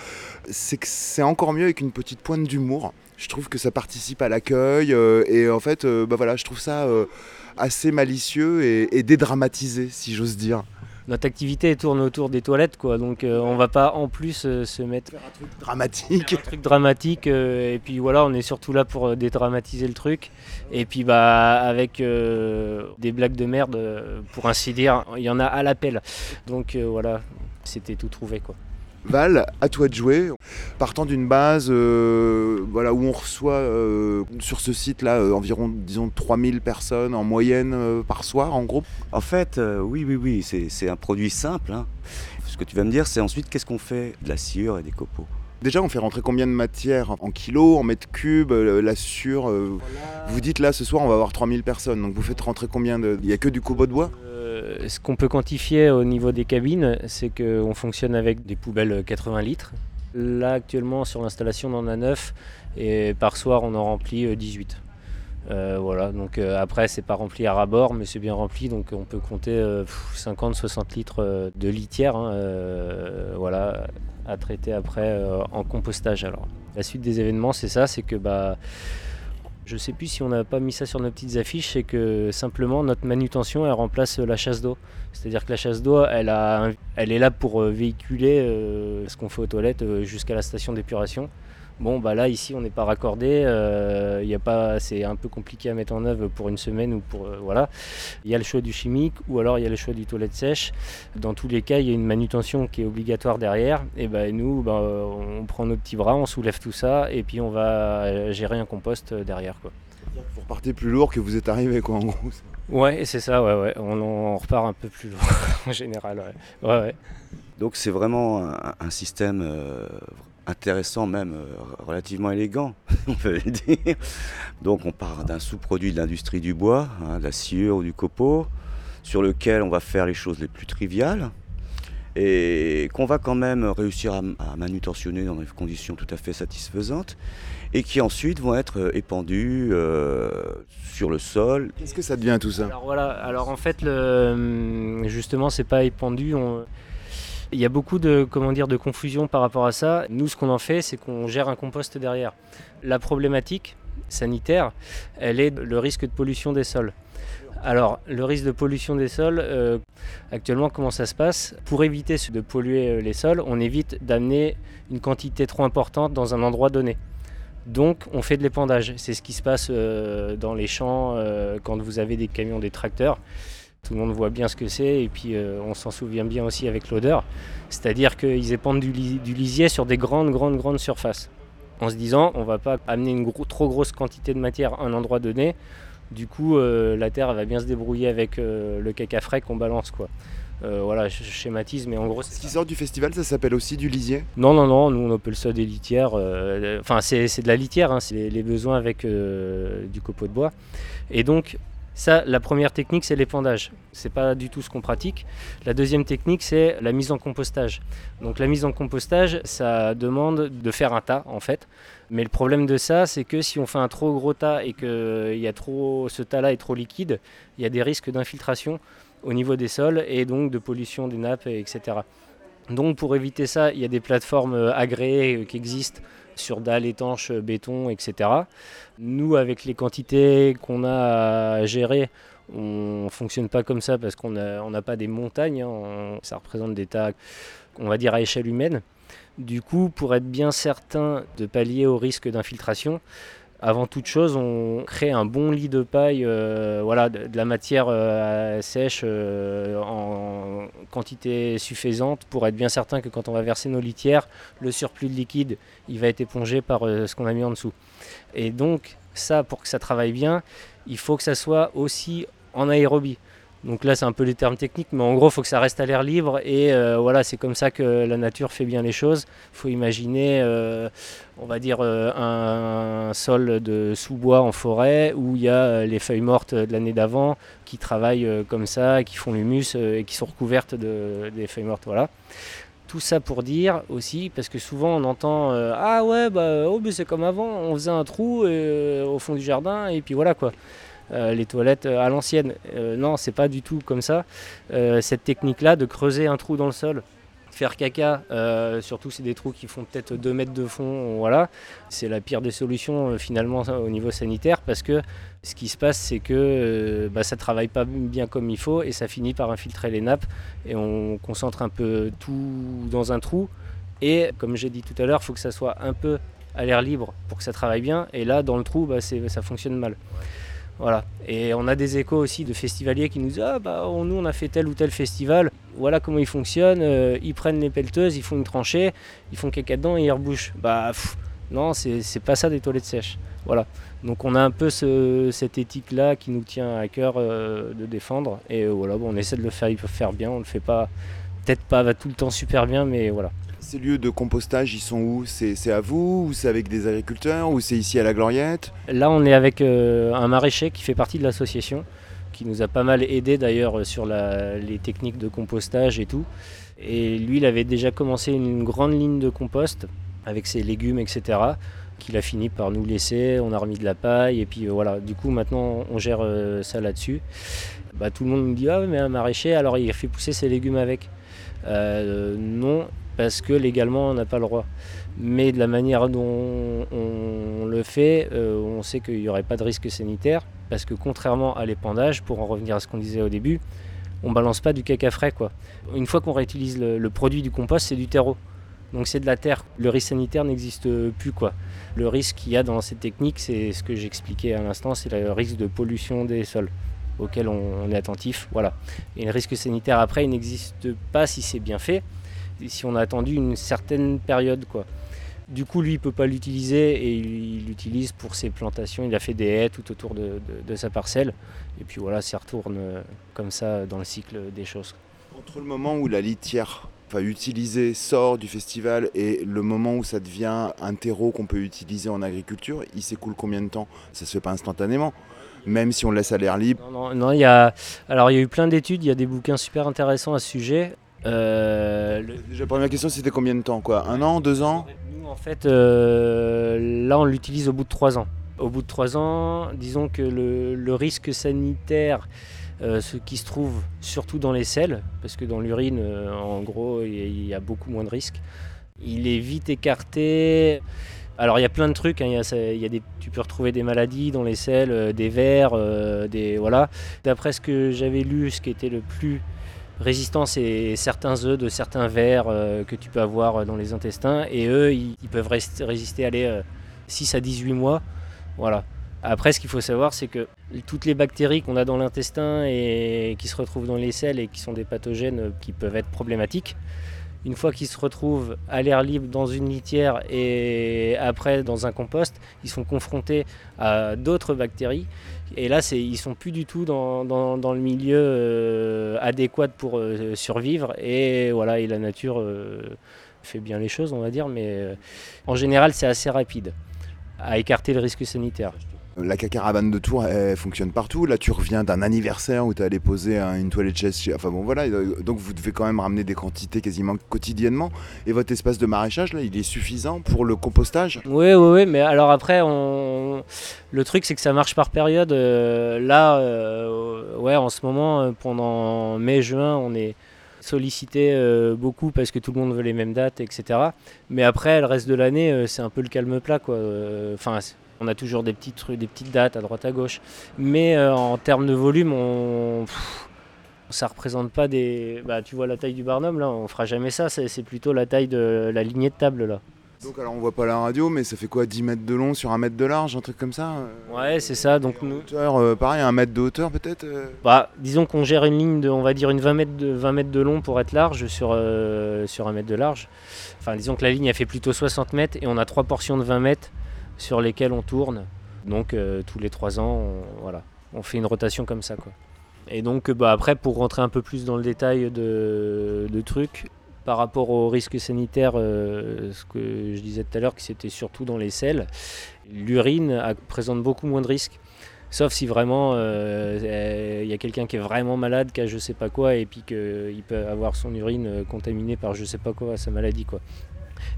C'est que c'est encore mieux avec une petite pointe d'humour. Je trouve que ça participe à l'accueil. euh, et en fait, euh, bah voilà, je trouve ça euh, assez malicieux et dédramatisé, si j'ose dire. Notre activité tourne autour des toilettes, quoi. Donc euh, on va pas en plus euh, se mettre dramatique, un truc dramatique. euh, et puis voilà, on est surtout là pour euh, dédramatiser le truc. Et puis bah avec des blagues de merde, pour ainsi dire, il y en a à l'appel. Donc voilà, c'était tout trouvé, quoi. Val, à toi de jouer. Partant d'une base euh, voilà, où on reçoit euh, sur ce site-là euh, environ disons 3000 personnes en moyenne par soir en gros. En fait, oui, oui, oui, c'est c'est un produit simple. hein. Ce que tu vas me dire, c'est ensuite qu'est-ce qu'on fait De la sciure et des copeaux? Déjà, on fait rentrer combien de matière en kilos, en mètres cubes, euh, la sciure euh, Vous dites là, ce soir, on va avoir 3000 personnes. Donc vous faites rentrer combien de... Il n'y a que du cobo de bois? Euh, ce qu'on peut quantifier au niveau des cabines, c'est qu'on fonctionne avec des poubelles 80 litres. Là, actuellement, sur l'installation, on en a 9 et par soir, on en remplit euh, 18. Euh, voilà, donc euh, après, c'est pas rempli à ras-bord, mais c'est bien rempli, donc on peut compter 50-60 litres de litière hein, voilà, à traiter après euh, en compostage. Alors, la suite des événements, c'est ça c'est que bah, je sais plus si on n'a pas mis ça sur nos petites affiches, c'est que simplement notre manutention elle remplace la chasse d'eau. C'est-à-dire que la chasse d'eau, elle, elle est là pour euh, véhiculer euh, ce qu'on fait aux toilettes jusqu'à la station d'épuration. Bon, bah là, ici, on n'est pas raccordé. euh, il y a pas, c'est un peu compliqué à mettre en œuvre pour une semaine ou pour. euh, voilà. Il y a le choix du chimique ou alors il y a le choix du toilette sèche. Dans tous les cas, il y a une manutention qui est obligatoire derrière. Et ben nous, bah, on prend nos petits bras, on soulève tout ça et puis on va euh, gérer un compost derrière. Quoi. Vous repartez plus lourd que vous êtes arrivé, quoi, en gros. Ouais, c'est ça, ouais, ouais. On, on repart un peu plus loin en général. Ouais, ouais. ouais. Donc c'est vraiment un, un système euh, intéressant, même euh, relativement élégant, on peut le dire. Donc on part d'un sous-produit de l'industrie du bois, hein, de la sciure ou du copeau, sur lequel on va faire les choses les plus triviales et qu'on va quand même réussir à, à manutentionner dans des conditions tout à fait satisfaisantes et qui ensuite vont être épandus euh, sur le sol. Qu'est-ce que ça devient tout ça? Alors voilà, alors en fait, le, justement, c'est pas épandu. on- Il y a beaucoup de, comment dire, de confusion par rapport à ça. Nous, ce qu'on en fait, c'est qu'on gère un compost derrière. La problématique sanitaire, elle est le risque de pollution des sols. Alors, le risque de pollution des sols, euh, actuellement, comment ça se passe? Pour éviter de polluer euh, les sols, on évite d'amener une quantité trop importante dans un endroit donné. Donc on fait de l'épandage. C'est ce qui se passe euh, dans les champs quand vous avez des camions, des tracteurs. Tout le monde voit bien ce que c'est et puis euh, on s'en souvient bien aussi avec l'odeur. C'est-à-dire qu'ils épandent du, li- du lisier sur des grandes, grandes, grandes surfaces. En se disant, on va pas amener une trop grosse quantité de matière à un endroit donné. Du coup, euh, la terre elle va bien se débrouiller avec euh, le caca frais qu'on balance. quoi. Voilà, je schématise, mais en gros, Ce qui sort du festival, ça s'appelle aussi du lisier? Non, non, non, nous on appelle ça des litières. Enfin, c'est de la litière, hein, c'est les, les besoins avec du copeau de bois. Et donc, la première technique, c'est l'épandage. C'est pas du tout ce qu'on pratique. La deuxième technique, c'est la mise en compostage. Donc, la mise en compostage, ça demande de faire un tas, en fait. Mais le problème de ça, c'est que si on fait un trop gros tas et que y a trop, ce tas-là est trop liquide, il y a des risques d'infiltration au niveau des sols et donc de pollution des nappes, etc. Donc pour éviter ça, il y a des plateformes euh, agréées euh, qui existent sur dalles étanches, béton, etc. Nous, avec les quantités qu'on a à gérer, on ne fonctionne pas comme ça parce qu'on n'a pas des montagnes. hein. Ça représente des tas, on va dire, à échelle humaine. Du coup, pour être bien certain de pallier au risque d'infiltration, avant toute chose, on crée un bon lit de paille, euh, voilà, de, la matière euh, sèche euh, en quantité suffisante pour être bien certain que quand on va verser nos litières, le surplus de liquide, il va être épongé par ce qu'on a mis en dessous. Et donc, ça, pour que ça travaille bien, il faut que ça soit aussi en aérobie. Donc là, c'est un peu les termes techniques, mais en gros, il faut que ça reste à l'air libre. Et euh, voilà, c'est comme ça que la nature fait bien les choses. Il faut imaginer, euh, on va dire, euh, un, sol de sous-bois en forêt où il y a les feuilles mortes de l'année d'avant qui travaillent comme ça, qui font l'humus et qui sont recouvertes de, des feuilles mortes. Voilà. Tout ça pour dire aussi, parce que souvent on entend Ah ouais, bah, oh, c'est comme avant, on faisait un trou au fond du jardin et puis voilà quoi. Euh, les toilettes euh, à l'ancienne. Euh, non, c'est pas du tout comme ça. Euh, cette technique-là de creuser un trou dans le sol, faire caca, surtout c'est des trous qui font peut-être 2 mètres de fond, voilà, c'est la pire des solutions finalement au niveau sanitaire parce que ce qui se passe c'est que euh, bah, ça travaille pas bien comme il faut et ça finit par infiltrer les nappes et on concentre un peu tout dans un trou et comme j'ai dit tout à l'heure, il faut que ça soit un peu à l'air libre pour que ça travaille bien et là dans le trou bah, ça fonctionne mal. Voilà. Et on a des échos aussi de festivaliers qui nous disent Ah, bah, on- nous, on a fait tel ou tel festival, voilà comment ils fonctionnent. euh, ils prennent les pelleteuses, ils font une tranchée, ils font caca dedans et ils rebouchent. Bah, non, c'est pas ça des toilettes sèches. Voilà. Donc, on a un peu ce- cette éthique-là qui nous tient à cœur euh, de défendre. Et euh, voilà, on essaie de le faire, faire bien. On le fait pas, peut-être pas tout le temps super bien, mais voilà. Ces lieux de compostage, ils sont où? C'est à vous Ou c'est avec des agriculteurs Ou c'est ici à la Gloriette? Là, on est avec euh, un maraîcher qui fait partie de l'association, qui nous a pas mal aidé d'ailleurs euh, sur les techniques de compostage et tout. Et lui, il avait déjà commencé une grande ligne de compost avec ses légumes, etc. Qu'il a fini par nous laisser. On a remis de la paille et puis euh, voilà. Du coup, maintenant, on gère ça là-dessus. Bah, tout le monde me dit ah mais un maraîcher, alors il fait pousser ses légumes avec. Non, parce que légalement, on n'a pas le droit mais de la manière dont on le fait, euh, on sait qu'il n'y aurait pas de risque sanitaire, parce que contrairement à l'épandage, pour en revenir à ce qu'on disait au début, on balance pas du caca frais. Quoi. Une fois qu'on réutilise le, produit du compost, c'est du terreau. Donc c'est de la terre. Le risque sanitaire n'existe plus. Quoi. Le risque qu'il y a dans cette technique, c'est ce que j'expliquais à l'instant, c'est le risque de pollution des sols auquel on, on est attentif. Voilà. Et le risque sanitaire après, il n'existe pas si c'est bien fait, si on a attendu une certaine période. Quoi. Du coup, lui, il ne peut pas l'utiliser et il il l'utilise pour ses plantations. Il a fait des haies tout autour de, de- de sa parcelle. Et puis voilà, ça retourne euh, comme ça dans le cycle des choses. Entre le moment où la litière enfin, utilisée sort du festival et le moment où ça devient un terreau qu'on peut utiliser en agriculture, il s'écoule combien de temps? Ça se fait pas instantanément, même si on le laisse à l'air libre. Non, non, il y a, alors, il y a eu plein d'études, il y a des bouquins super intéressants à ce sujet. Euh, le- la première question, c'était combien de temps quoi Un an, deux ans Nous, en fait, euh, là, on l'utilise au bout de trois ans. Au bout de trois ans, disons que le, le risque sanitaire, euh, ce qui se trouve surtout dans les selles, parce que dans l'urine, en gros, il y, a- il y a beaucoup moins de risques, il est vite écarté. Alors il y a plein de trucs, hein, il y a ça- il y a des, tu peux retrouver des maladies dans les selles, des vers, des voilà. D'après ce que j'avais lu, ce qui était le plus résistant, c'est certains œufs de certains vers euh, que tu peux avoir dans les intestins, et eux, ils, peuvent résister allez, euh, 6 à 18 mois. Voilà. Après, ce qu'il faut savoir, c'est que toutes les bactéries qu'on a dans l'intestin et qui se retrouvent dans les selles et qui sont des pathogènes euh, qui peuvent être problématiques, une fois qu'ils se retrouvent à l'air libre dans une litière et après dans un compost, ils sont confrontés à d'autres bactéries. Et là, c'est, ils sont plus du tout dans, le milieu euh, adéquat pour euh, survivre. Et voilà, la nature euh, fait bien les choses, on va dire. Mais en général, c'est assez rapide à écarter le risque sanitaire. La cacaravane de Tours, elle fonctionne partout. Là, tu reviens d'un anniversaire où tu allé poser un- une toilette chaise. Chez... Enfin bon, voilà. euh, Donc, vous devez quand même ramener des quantités quasiment quotidiennement. Et votre espace de maraîchage, là, il est suffisant pour le compostage? Oui, oui, oui, mais alors après, on... le truc c'est que ça marche par période. Euh, là, euh, ouais, en ce moment, euh, pendant mai-juin, on est sollicité euh, beaucoup parce que tout le monde veut les mêmes dates, etc. Mais après, le reste de l'année, euh, c'est un peu le calme plat, quoi. Euh, Enfin, on a toujours des petites, trucs- des petites dates à droite à gauche. Mais euh, en termes de volume, on. pff, ça représente pas des. Bah, tu vois la taille du Barnum, là, on fera jamais ça. C'est plutôt la taille de la lignée de table, là. Donc, alors, on voit pas la radio, mais ça fait quoi 10 mètres de long sur 1 mètre de large, un truc comme ça euh, Ouais, c'est ça. Donc nous. hauteur, euh, pareil, 1 mètre de hauteur peut-être euh? Bah, disons qu'on gère une ligne de, on va dire une 20 mètres de, 20 mètres de long pour être large sur, euh, sur un mètre de large. Enfin, disons que la ligne elle fait plutôt 60 mètres et on a trois portions de 20 mètres sur lesquelles on tourne. Donc euh, tous les trois ans, on, voilà, on fait une rotation comme ça, quoi. Et donc, euh, bah, après, pour rentrer un peu plus dans le détail de, de trucs, par rapport au risque sanitaire, euh, ce que je disais tout à l'heure, que c'était surtout dans les selles, l'urine présente beaucoup moins de risques. Sauf si vraiment euh, il y a quelqu'un qui est vraiment malade, qui a je sais pas quoi, et puis qu'il peut avoir son urine euh, contaminée par je sais pas quoi, sa maladie quoi.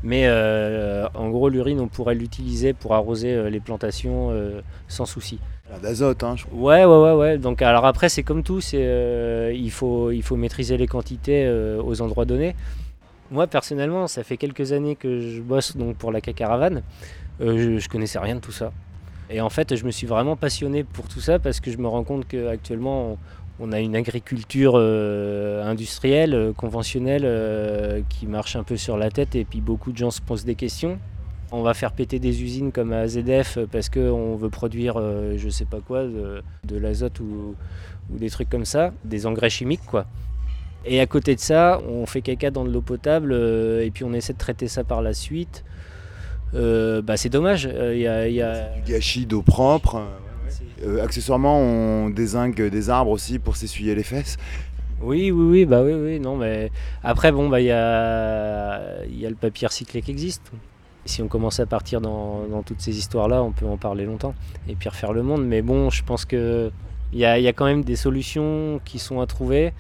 Mais euh, en gros, l'urine, on pourrait l'utiliser pour arroser euh, les plantations euh, sans souci. D'azote, hein, je Ouais, ouais, ouais, ouais. Donc, alors après, c'est comme tout, c'est, euh, il, faut, il faut maîtriser les quantités aux endroits donnés. Moi, personnellement, ça fait quelques années que je bosse donc, pour la cacaravane. Je, je connaissais rien de tout ça. Et en fait, je me suis vraiment passionné pour tout ça parce que je me rends compte qu'actuellement, on, a une agriculture euh, industrielle, euh, conventionnelle, euh, qui marche un peu sur la tête et puis beaucoup de gens se posent des questions. On va faire péter des usines comme à ZF parce qu'on veut produire je sais pas quoi, de, l'azote ou, des trucs comme ça, des engrais chimiques quoi. Et à côté de ça, on fait caca dans de l'eau potable et puis on essaie de traiter ça par la suite. Bah c'est dommage. il y a... Du gâchis d'eau propre. Euh, accessoirement, on dézingue des arbres aussi pour s'essuyer les fesses. Oui, oui, oui, bah oui, oui, non, mais après, bon, bah, il y a, y a le papier recyclé qui existe. Si on commence à partir dans, toutes ces histoires-là, on peut en parler longtemps et puis refaire le monde. Mais bon, je pense que il y a, y a quand même des solutions qui sont à trouver.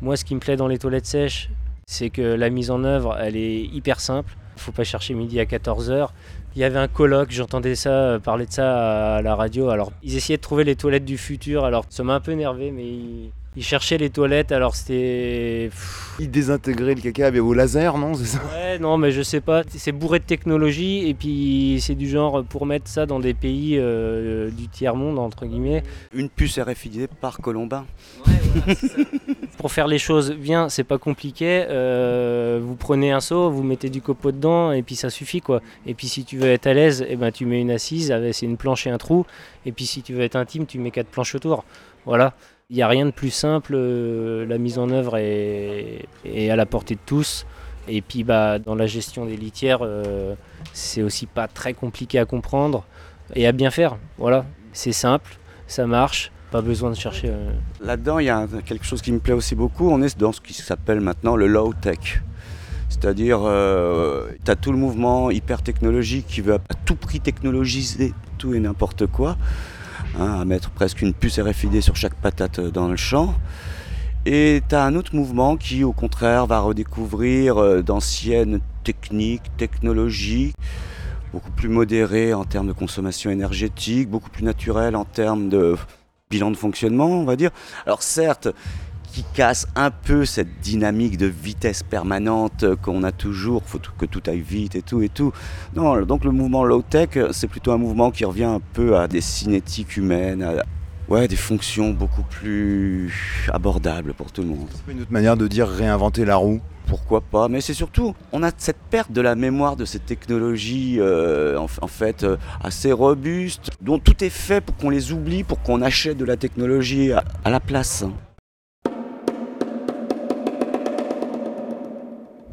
Moi, ce qui me plaît dans les toilettes sèches, c'est que la mise en œuvre, elle est hyper simple. Il faut pas chercher midi à 14h. Il y avait un colloque, j'entendais ça, euh, parler de ça à la radio. Alors, ils essayaient de trouver les toilettes du futur. Alors, ça m'a un peu énervé, mais ils, ils cherchaient les toilettes. Alors, c'était. Ils désintégraient le caca avec au laser, non C'est ça? Ouais, non, mais je sais pas. C'est bourré de technologie et puis c'est du genre pour mettre ça dans des pays euh, du tiers-monde, entre guillemets. Une puce RFID par Colombin. Pour faire les choses bien, c'est pas compliqué. Euh, vous prenez un seau, vous mettez du copeau dedans et puis ça suffit quoi. Et puis si tu veux être à l'aise, eh ben, tu mets une assise, c'est une planche et un trou. Et puis si tu veux être intime, tu mets quatre planches autour. Voilà. Il n'y a rien de plus simple. euh, la mise en œuvre est, à la portée de tous. Et puis bah, dans la gestion des litières, euh, c'est aussi pas très compliqué à comprendre et à bien faire. Voilà. C'est simple, ça marche. Pas besoin de chercher. euh, Là-dedans, il y a quelque chose qui me plaît aussi beaucoup. On est dans ce qui s'appelle maintenant le low tech. C'est-à-dire, tu as tout le mouvement hyper technologique qui veut à tout prix technologiser tout et n'importe quoi, hein, à mettre presque une puce RFID sur chaque patate dans le champ. Et tu as un autre mouvement qui, au contraire, va redécouvrir euh, d'anciennes techniques, technologies, beaucoup plus modérées en termes de consommation énergétique, beaucoup plus naturelles en termes de bilan de fonctionnement, on va dire. Alors certes, qui casse un peu cette dynamique de vitesse permanente qu'on a toujours, faut que tout aille vite et tout et tout. Non, donc le mouvement low-tech, c'est plutôt un mouvement qui revient un peu à des cinétiques humaines, à ouais, des fonctions beaucoup plus abordables pour tout le monde. Une autre manière de dire réinventer la roue? pourquoi pas Mais c'est surtout, on a cette perte de la mémoire de ces technologies euh, en, en, fait euh, assez robustes, dont tout est fait pour qu'on les oublie, pour qu'on achète de la technologie à, à la place.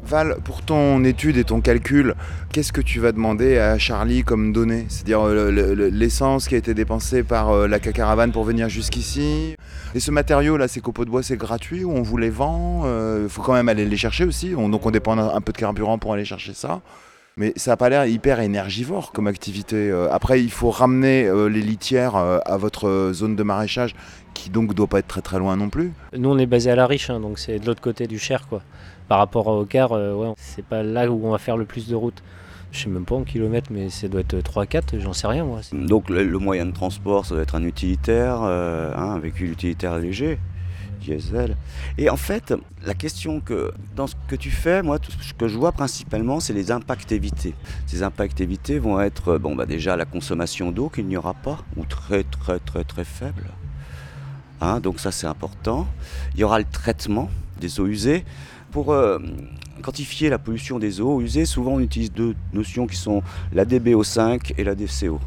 Val, pour ton étude et ton calcul, qu'est-ce que tu vas demander à Charlie comme données C'est-à-dire euh, l'essence qui a été dépensée par euh, la caravane pour venir jusqu'ici? Et ce matériau là, ces copeaux de bois, c'est gratuit ou on vous les vend? Il euh, faut quand même aller les chercher aussi, donc on dépend un peu de carburant pour aller chercher ça. Mais ça n'a pas l'air hyper énergivore comme activité. Après, il faut ramener les litières à votre zone de maraîchage, qui donc doit pas être très très loin non plus. Nous, on est basé à La Riche, hein, donc c'est de l'autre côté du Cher, quoi par rapport au car, euh, ouais, c'est pas là où on va faire le plus de route. Je sais même pas en kilomètres, mais ça doit être 3-4, j'en sais rien moi. Donc le, moyen de transport, ça doit être un utilitaire, euh, hein, un véhicule utilitaire léger, diesel. Et en fait, la question que dans ce que tu fais, moi, ce que je vois principalement, c'est les impacts évités. Ces impacts évités vont être, bon, bah déjà la consommation d'eau qu'il n'y aura pas, ou très très très très faible. Hein, donc ça c'est important. Il y aura le traitement des eaux usées. Pour euh, quantifier la pollution des eaux usées, souvent on utilise deux notions qui sont la DBO5 et la DCO.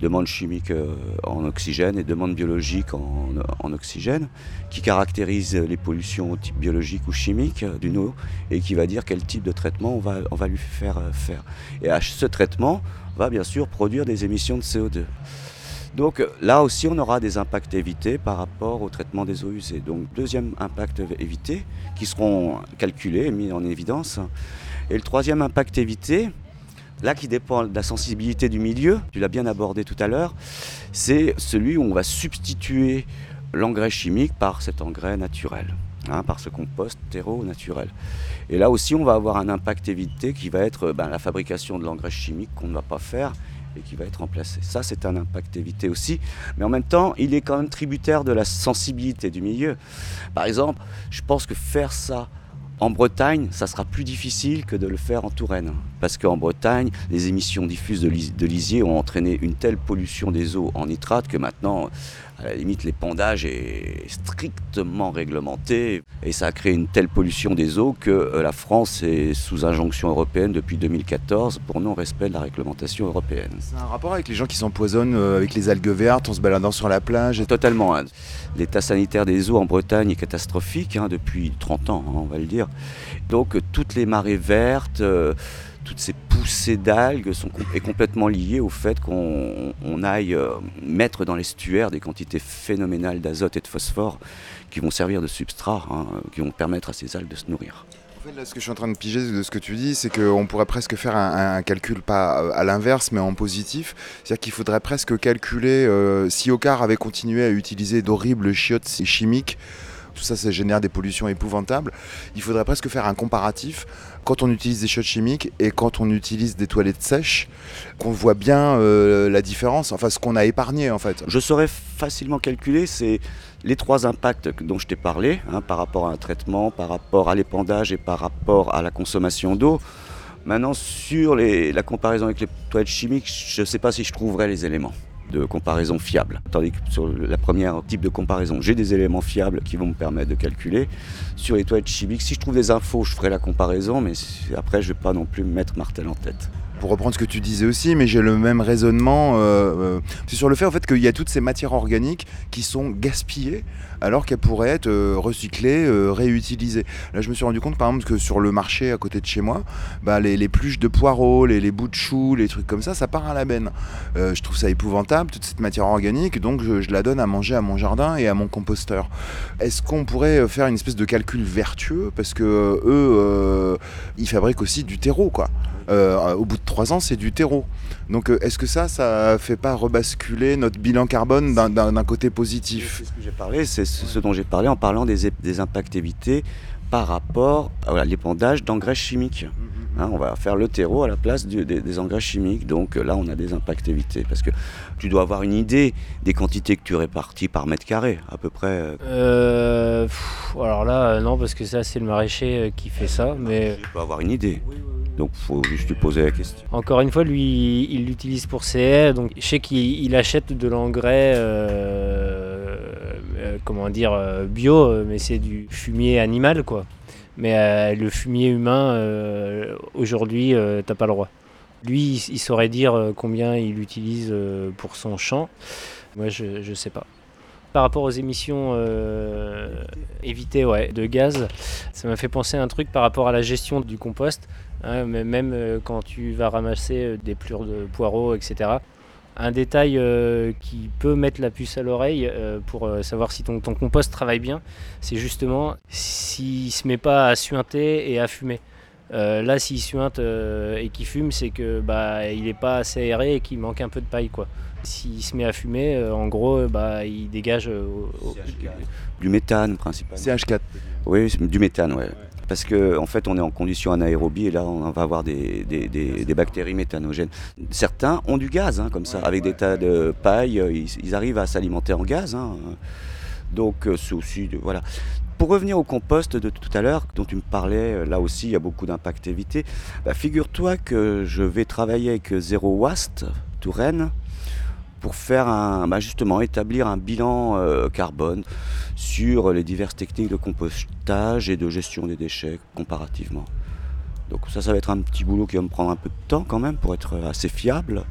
Demande chimique euh, en oxygène et demande biologique en, oxygène, qui caractérise les pollutions type biologique ou chimique d'une eau et qui va dire quel type de traitement on va, on va lui faire euh, faire. Et ce traitement va bien sûr produire des émissions de CO2. Donc là aussi, on aura des impacts évités par rapport au traitement des eaux usées. Donc deuxième impact évité, qui seront calculés et mis en évidence. Et le troisième impact évité, là qui dépend de la sensibilité du milieu, tu l'as bien abordé tout à l'heure, c'est celui où on va substituer l'engrais chimique par cet engrais naturel. Hein, par ce compost terreau naturel. Et là aussi, on va avoir un impact évité qui va être ben, la fabrication de l'engrais chimique qu'on ne va pas faire qui va être remplacé. Ça, c'est un impact évité aussi. Mais en même temps, il est quand même tributaire de la sensibilité du milieu. Par exemple, je pense que faire ça en Bretagne, ça sera plus difficile que de le faire en Touraine. Parce qu'en Bretagne, les émissions diffuses de lisier ont entraîné une telle pollution des eaux en nitrate que maintenant, à la limite, l'épandage est strictement réglementé. Et ça a créé une telle pollution des eaux que euh, la France est sous injonction européenne depuis 2014 pour non-respect de la réglementation européenne. C'est un rapport avec les gens qui s'empoisonnent euh, avec les algues vertes en se baladant sur la plage Totalement. Hein. L'état sanitaire des eaux en Bretagne est catastrophique hein, depuis 30 ans, hein, on va le dire. Donc toutes les marées vertes... Euh, toutes ces poussées d'algues sont complètement liées au fait qu'on aille euh, mettre dans l'estuaire des quantités phénoménales d'azote et de phosphore qui vont servir de substrat, hein, qui vont permettre à ces algues de se nourrir. En fait, ce que je suis en train de piger de ce que tu dis, c'est qu'on pourrait presque faire un, calcul, pas à l'inverse, mais en positif. C'est-à-dire qu'il faudrait presque calculer euh, si Ocar avait continué à utiliser d'horribles chiottes chimiques tout ça, ça génère des pollutions épouvantables. Il faudrait presque faire un comparatif quand on utilise des chiottes chimiques et quand on utilise des toilettes sèches, qu'on voit bien euh, la différence, enfin ce qu'on a épargné en fait. Je saurais facilement calculer, c'est les trois impacts dont je t'ai parlé, hein, par rapport à un traitement, par rapport à l'épandage et par rapport à la consommation d'eau. Maintenant, sur la comparaison avec les toilettes chimiques, je ne sais pas si je trouverai les éléments de comparaison fiable. Tandis que sur la première type de comparaison, j'ai des éléments fiables qui vont me permettre de calculer. Sur les toilettes chimiques, si je trouve des infos, je ferai la comparaison, mais après, je ne vais pas non plus me mettre martel en tête pour reprendre ce que tu disais aussi, mais j'ai le même raisonnement. Euh, euh, c'est sur le fait en fait qu'il y a toutes ces matières organiques qui sont gaspillées alors qu'elles pourraient être euh, recyclées, réutilisées. Là, je me suis rendu compte par exemple que sur le marché à côté de chez moi, bah, les, pluches de poireaux, les, bouts de choux, les trucs comme ça, ça part à la benne. je trouve ça épouvantable toute cette matière organique, donc je, je, la donne à manger à mon jardin et à mon composteur. Est-ce qu'on pourrait faire une espèce de calcul vertueux? Parce que eux, ils fabriquent aussi du terreau, quoi. au bout de trois ans, c'est du terreau. Donc euh, est-ce que ça, ça fait pas rebasculer notre bilan carbone d'un côté positif C'est ce que j'ai parlé, c'est ce dont j'ai parlé en parlant des, des impacts évités par rapport à l'épandage d'engrais chimiques. Mm-hmm. Hein, on va faire le terreau à la place des, engrais chimiques. Donc là, on a des impacts évités. Parce que tu dois avoir une idée des quantités que tu répartis par mètre carré, à peu près. Euh, euh alors là, non, parce que ça, c'est le maraîcher qui fait ça. Mais... Tu peux avoir une idée. Donc il faut juste lui poser la question. Encore une fois, lui, il l'utilise pour ses haies. Donc je sais qu'il achète de l'engrais, euh, euh, comment dire, euh, bio, mais c'est du fumier animal, quoi. Mais euh, le fumier humain, euh, aujourd'hui, euh, t'as pas le droit. Lui, il, saurait dire euh, combien il utilise euh, pour son champ. Moi, je, je sais pas. Par rapport aux émissions euh, évitées de gaz, ça m'a fait penser à un truc par rapport à la gestion du compost. hein, même quand tu vas ramasser des plures de poireaux, etc. Un détail qui peut mettre la puce à l'oreille pour savoir si ton, ton compost travaille bien, c'est justement s'il se met pas à suinter et à fumer. Euh, là, s'il suinte euh, et qu'il fume, c'est que bah il est pas assez aéré et qu'il manque un peu de paille quoi. S'il se met à fumer, euh, en gros, bah il dégage euh, au- Du méthane principalement. CH4. Oui, c'est du méthane, ouais. Parce qu'en en fait, on est en condition anaérobie et là, on va avoir des, des- des- des bactéries méthanogènes. Certains ont du gaz, hein, comme ça, avec des tas de paille, ils, ils arrivent à s'alimenter en gaz. hein. Donc, euh, c'est aussi. de- voilà. Pour revenir au compost de tout à l'heure, dont tu me parlais, euh, là aussi, il y a beaucoup d'impact évité. Bah, Figure-toi que je vais travailler avec Zero Waste, Touraine, pour faire un, bah, justement établir un bilan euh, carbone sur les diverses techniques de compostage et de gestion des déchets comparativement. Donc ça, ça va être un petit boulot qui va me prendre un peu de temps quand même pour être assez fiable,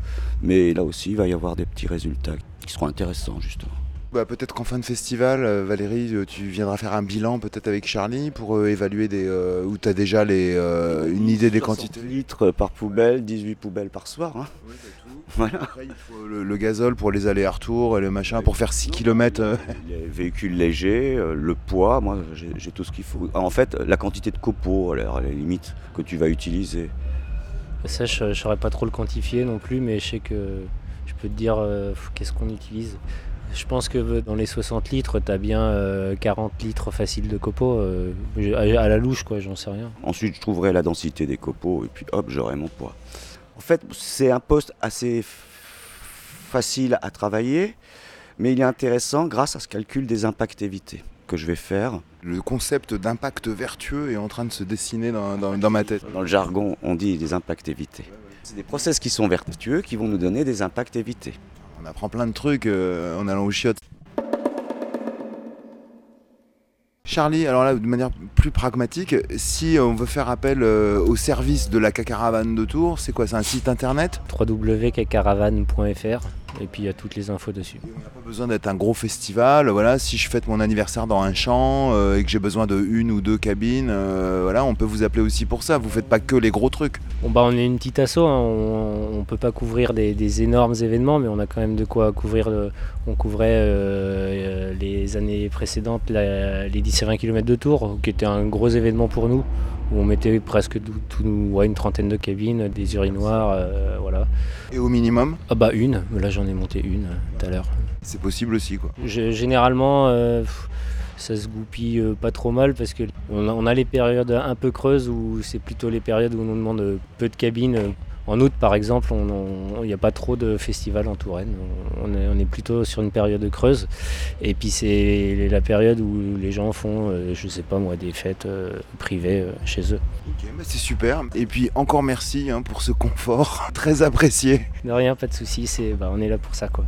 mais là aussi, il va y avoir des petits résultats qui seront intéressants justement. Bah, peut-être qu'en fin de festival, euh, Valérie, euh, tu viendras faire un bilan peut-être avec Charlie pour euh, évaluer des. euh, où tu as déjà les, euh, une idée des 60 quantités. litres par poubelle, 18 poubelles par soir. hein. Voilà. Après, il faut le, le gazole pour les allers-retours et le machin pour faire 6 km. Les véhicules légers, le poids, moi j'ai tout ce qu'il faut. En fait, la quantité de copeaux, à la à la limite, que tu vas utiliser. Ça, je ne saurais pas trop le quantifier non plus, mais je sais que je peux te dire euh, qu'est-ce qu'on utilise. Je pense que dans les 60 litres, tu as bien euh, 40 litres faciles de copeaux. euh, à, la louche, quoi, j'en sais rien. Ensuite, je trouverai la densité des copeaux et puis hop, j'aurai mon poids. En fait, c'est un poste assez facile à travailler, mais il est intéressant grâce à ce calcul des impacts évités que je vais faire. Le concept d'impact vertueux est en train de se dessiner dans, dans- dans ma tête. Dans le jargon, on dit des impacts évités. C'est des process qui sont vertueux qui vont nous donner des impacts évités. On apprend plein de trucs euh, en allant au chiottes. Charlie, alors là, de manière plus pragmatique, si on veut faire appel euh, au service de la caravane de Tours, c'est quoi C'est un site internet? www.caravane.fr et puis il y a toutes les infos dessus. Pas besoin d'être un gros festival. Voilà, si je fête mon anniversaire dans un champ euh, et que j'ai besoin de une ou deux cabines, euh, voilà, on peut vous appeler aussi pour ça. Vous faites pas que les gros trucs. Bon bah on est une petite asso, hein, on, on peut pas couvrir des, des énormes événements, mais on a quand même de quoi couvrir. le- on couvrait euh, euh, les années précédentes la- les 10 et 20 km de tour, qui était un gros événement pour nous, où on mettait presque tout, tout- ouais, une trentaine de cabines, des urinoirs, euh, voilà. Et au minimum Ah bah une, là j'en ai monté une euh, tout à l'heure. C'est possible aussi, quoi. Je- généralement, euh, ça se goupille pas trop mal parce que on a, on a les périodes un peu creuses où c'est plutôt les périodes où on nous demande peu de cabines. En août, par exemple, il n'y a pas trop de festivals en Touraine. On est, on est plutôt sur une période creuse. Et puis c'est la période où les gens font, euh, je sais pas moi, des fêtes euh, privées euh, chez eux. Ok, bah, c'est super. Et puis encore merci hein, pour ce confort très apprécié. De rien, pas de souci. C'est, bah, on est là pour ça, quoi.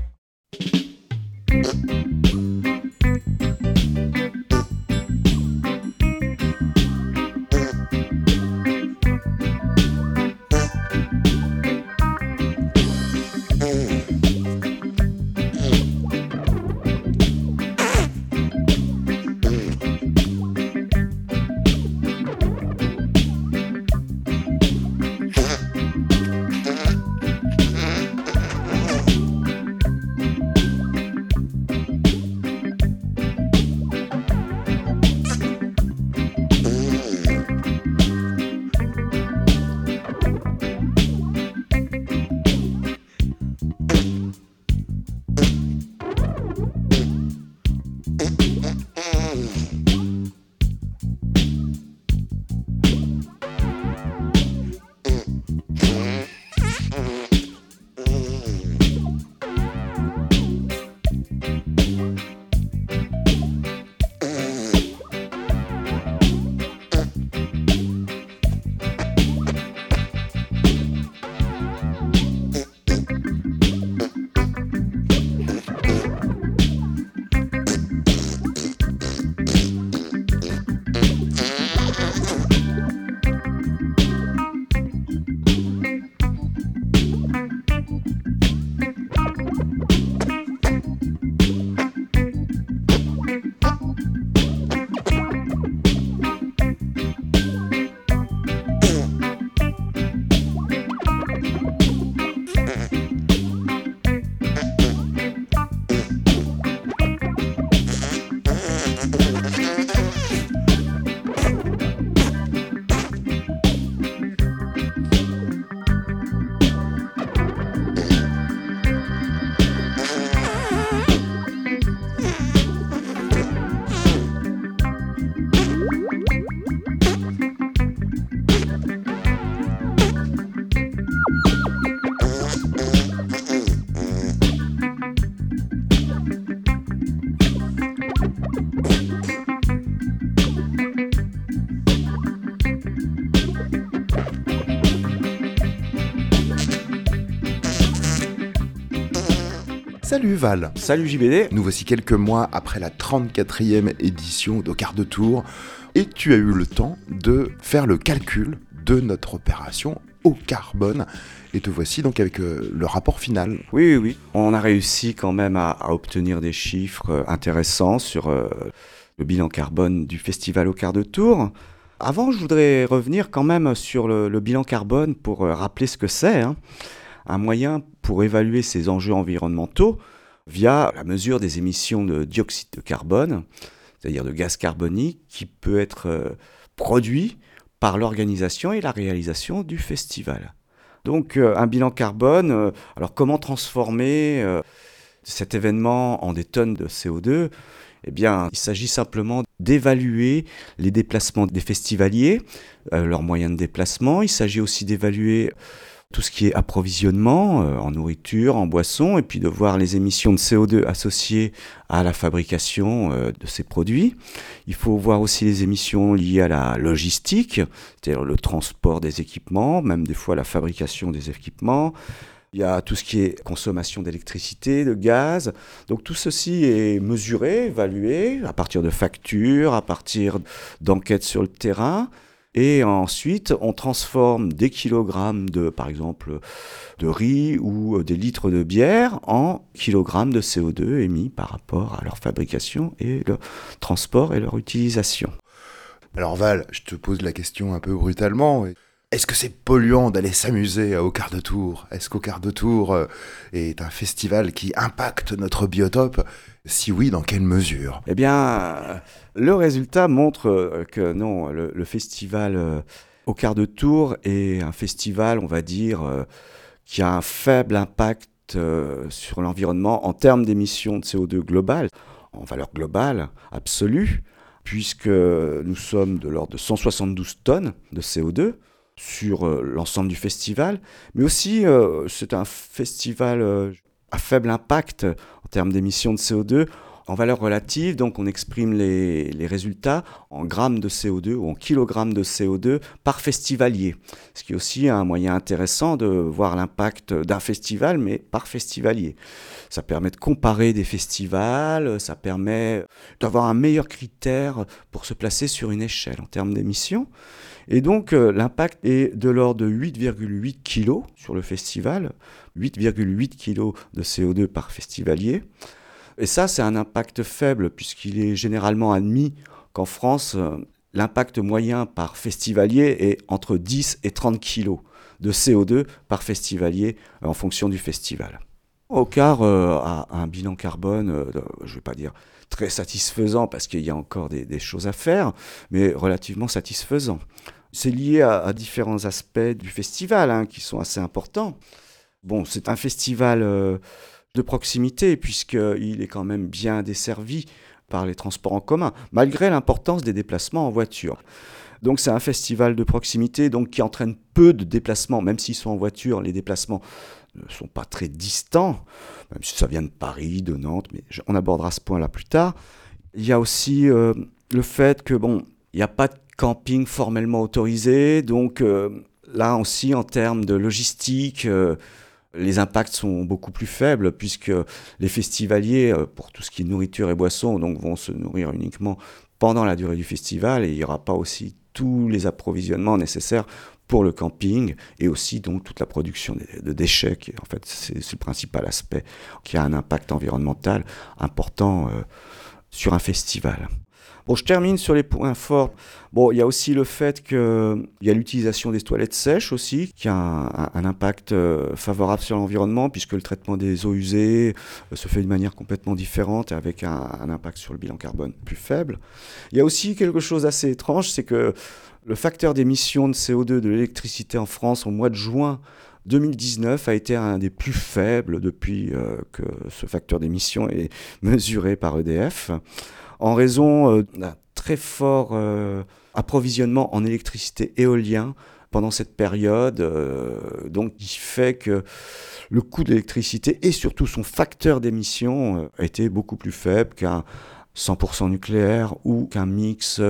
Salut Val. Salut JBD. Nous voici quelques mois après la 34e édition de Quart de Tour et tu as eu le temps de faire le calcul de notre opération au carbone. Et te voici donc avec euh, le rapport final. Oui, oui, oui. On a réussi quand même à, à obtenir des chiffres euh, intéressants sur euh, le bilan carbone du festival au quart de tour. Avant, je voudrais revenir quand même sur le, le bilan carbone pour rappeler ce que c'est. hein. Un moyen pour évaluer ces enjeux environnementaux via la mesure des émissions de dioxyde de carbone, c'est-à-dire de gaz carbonique, qui peut être euh, produit par l'organisation et la réalisation du festival. Donc euh, un bilan carbone, euh, alors comment transformer cet événement en des tonnes de CO2 Eh bien, il s'agit simplement d'évaluer les déplacements des festivaliers, leurs moyens de déplacement. Il s'agit aussi d'évaluer tout ce qui est approvisionnement euh, en nourriture, en boisson, et puis de voir les émissions de CO2 associées à la fabrication euh, de ces produits. Il faut voir aussi les émissions liées à la logistique, c'est-à-dire le transport des équipements, même des fois la fabrication des équipements. Il y a tout ce qui est consommation d'électricité, de gaz. Donc tout ceci est mesuré, évalué à partir de factures, à partir d'enquêtes sur le terrain. Et ensuite, on transforme des kilogrammes de, par exemple, de riz ou des litres de bière en kilogrammes de CO2 émis par rapport à leur fabrication et leur transport et leur utilisation. Alors Val, je te pose la question un peu brutalement. Est-ce que c'est polluant d'aller s'amuser au quart de tour Est-ce qu'au quart de tour euh, est un festival qui impacte notre biotope? Si oui, dans quelle mesure? Eh bien, euh, le résultat montre euh, que non, le, festival euh, au quart de tour est un festival, on va dire, euh, qui a un faible impact euh, sur l'environnement en termes d'émissions de CO2 globales, en valeur globale absolue, puisque nous sommes de l'ordre de 172 tonnes de CO2 sur euh, l'ensemble du festival, mais aussi euh, c'est un festival euh, à faible impact en termes d'émissions de CO2 en valeur relative, donc on exprime les, les résultats en grammes de CO2 ou en kilogrammes de CO2 par festivalier, ce qui est aussi un moyen intéressant de voir l'impact d'un festival, mais par festivalier. Ça permet de comparer des festivals, ça permet d'avoir un meilleur critère pour se placer sur une échelle en termes d'émissions. Et donc euh, l'impact est de l'ordre de 8,8 kg sur le festival, 8,8 kg de CO2 par festivalier. Et ça, c'est un impact faible puisqu'il est généralement admis qu'en France, euh, l'impact moyen par festivalier est entre 10 et 30 kg de CO2 par festivalier euh, en fonction du festival. Ocar euh, a un bilan carbone, je ne vais pas dire très satisfaisant parce qu'il y a encore des choses à faire, mais relativement satisfaisant. C'est lié à, différents aspects du festival hein, qui sont assez importants. Bon, c'est un festival euh, de proximité puisqu'il est quand même bien desservi par les transports en commun, malgré l'importance des déplacements en voiture. Donc c'est un festival de proximité donc qui entraîne peu de déplacements, même s'ils sont en voiture, les déplacements ne sont pas très distants, même si ça vient de Paris, de Nantes, mais on abordera ce point-là plus tard. Il y a aussi euh, le fait que bon, il n'y a pas de camping formellement autorisé, donc euh, là aussi en termes de logistique, euh, les impacts sont beaucoup plus faibles puisque les festivaliers, euh, pour tout ce qui est nourriture et boissons, donc vont se nourrir uniquement pendant la durée du festival et il n'y aura pas aussi tous les approvisionnements nécessaires pour le camping et aussi donc toute la production de, déchets en fait c'est le principal aspect qui a un impact environnemental important sur un festival. Bon, je termine sur les points forts. Bon, il y a aussi le fait qu'il y a l'utilisation des toilettes sèches aussi, qui a un, impact euh, favorable sur l'environnement, puisque le traitement des eaux usées euh, se fait de manière complètement différente et avec un, un impact sur le bilan carbone plus faible. Il y a aussi quelque chose d'assez étrange, c'est que le facteur d'émission de CO2 de l'électricité en France au mois de juin 2019 a été un des plus faibles depuis euh, que ce facteur d'émission est mesuré par EDF, en raison euh, d'un très fort euh, approvisionnement en électricité éolien pendant cette période, euh, donc qui fait que le coût de l'électricité et surtout son facteur d'émission euh, été beaucoup plus faible qu'un 100% nucléaire ou qu'un mix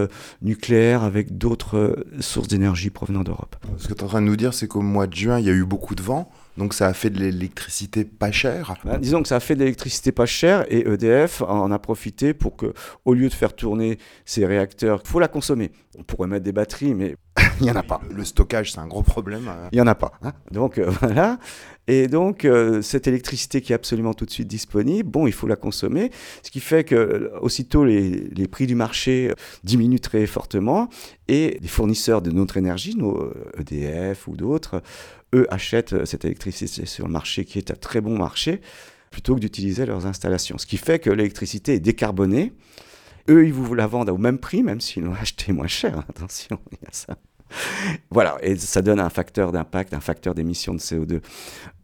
nucléaire avec d'autres sources d'énergie provenant d'Europe. Ce que tu es en train de nous dire, c'est qu'au mois de juin, il y a eu beaucoup de vent, Donc ça a fait de l'électricité pas chère. Ben, disons que ça a fait de l'électricité pas chère et EDF en a profité pour que, au lieu de faire tourner ces réacteurs, il faut la consommer. On pourrait mettre des batteries, mais il n'y en a pas. Le stockage, c'est un gros problème. Il n'y en a pas. Hein. donc euh, voilà. Et donc euh, cette électricité qui est absolument tout de suite disponible, bon, il faut la consommer. Ce qui fait que euh, aussitôt les, les prix du marché diminuent très fortement et les fournisseurs de notre énergie, nos EDF e ou d'autres, eux achètent cette électricité sur le marché qui est un très bon marché plutôt que d'utiliser leurs installations. Ce qui fait que l'électricité est décarbonée. Eux, ils vous la vendent au même prix, même s'ils l'ont acheté moins cher. Attention, il y a ça. Voilà, et ça donne un facteur d'impact, un facteur d'émission de CO2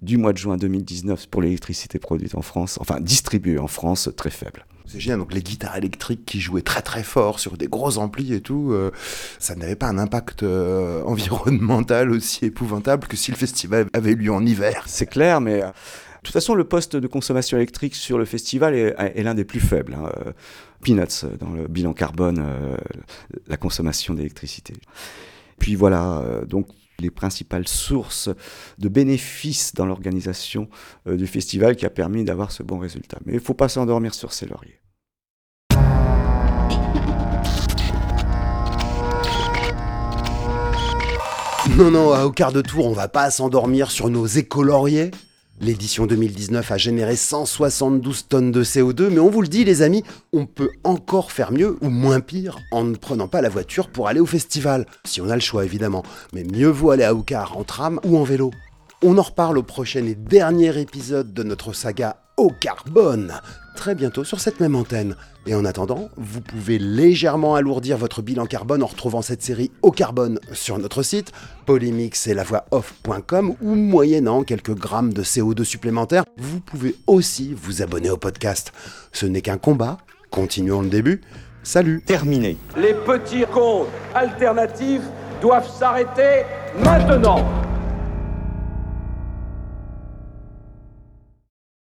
du mois de juin 2019 pour l'électricité produite en France, enfin distribuée en France, très faible. C'est génial, donc les guitares électriques qui jouaient très très fort sur des gros amplis et tout, euh, ça n'avait pas un impact euh, environnemental aussi épouvantable que si le festival avait lieu en hiver. C'est clair, mais euh, de toute façon, le poste de consommation électrique sur le festival est, l'un des plus faibles. Hein. Peanuts dans le bilan carbone, la consommation d'électricité. Puis voilà, euh, donc les principales sources de bénéfices dans l'organisation euh, du festival qui a permis d'avoir ce bon résultat. Mais il ne faut pas s'endormir sur ses lauriers. Non, non, au quart de tour, on va pas s'endormir sur nos écolauriers. L'édition 2019 a généré 172 tonnes de CO2, mais on vous le dit les amis, on peut encore faire mieux ou moins pire en ne prenant pas la voiture pour aller au festival. Si on a le choix évidemment, mais mieux vaut aller à Oukar en tram ou en vélo. On en reparle au prochain et dernier épisode de notre saga au carbone, très bientôt sur cette même antenne. Et en attendant, vous pouvez légèrement alourdir votre bilan carbone en retrouvant cette série au carbone sur notre site, polémix et la voix off.com ou moyennant quelques grammes de CO2 supplémentaires, vous pouvez aussi vous abonner au podcast. Ce n'est qu'un combat, continuons le début. Salut Terminé. Les petits comptes alternatifs doivent s'arrêter maintenant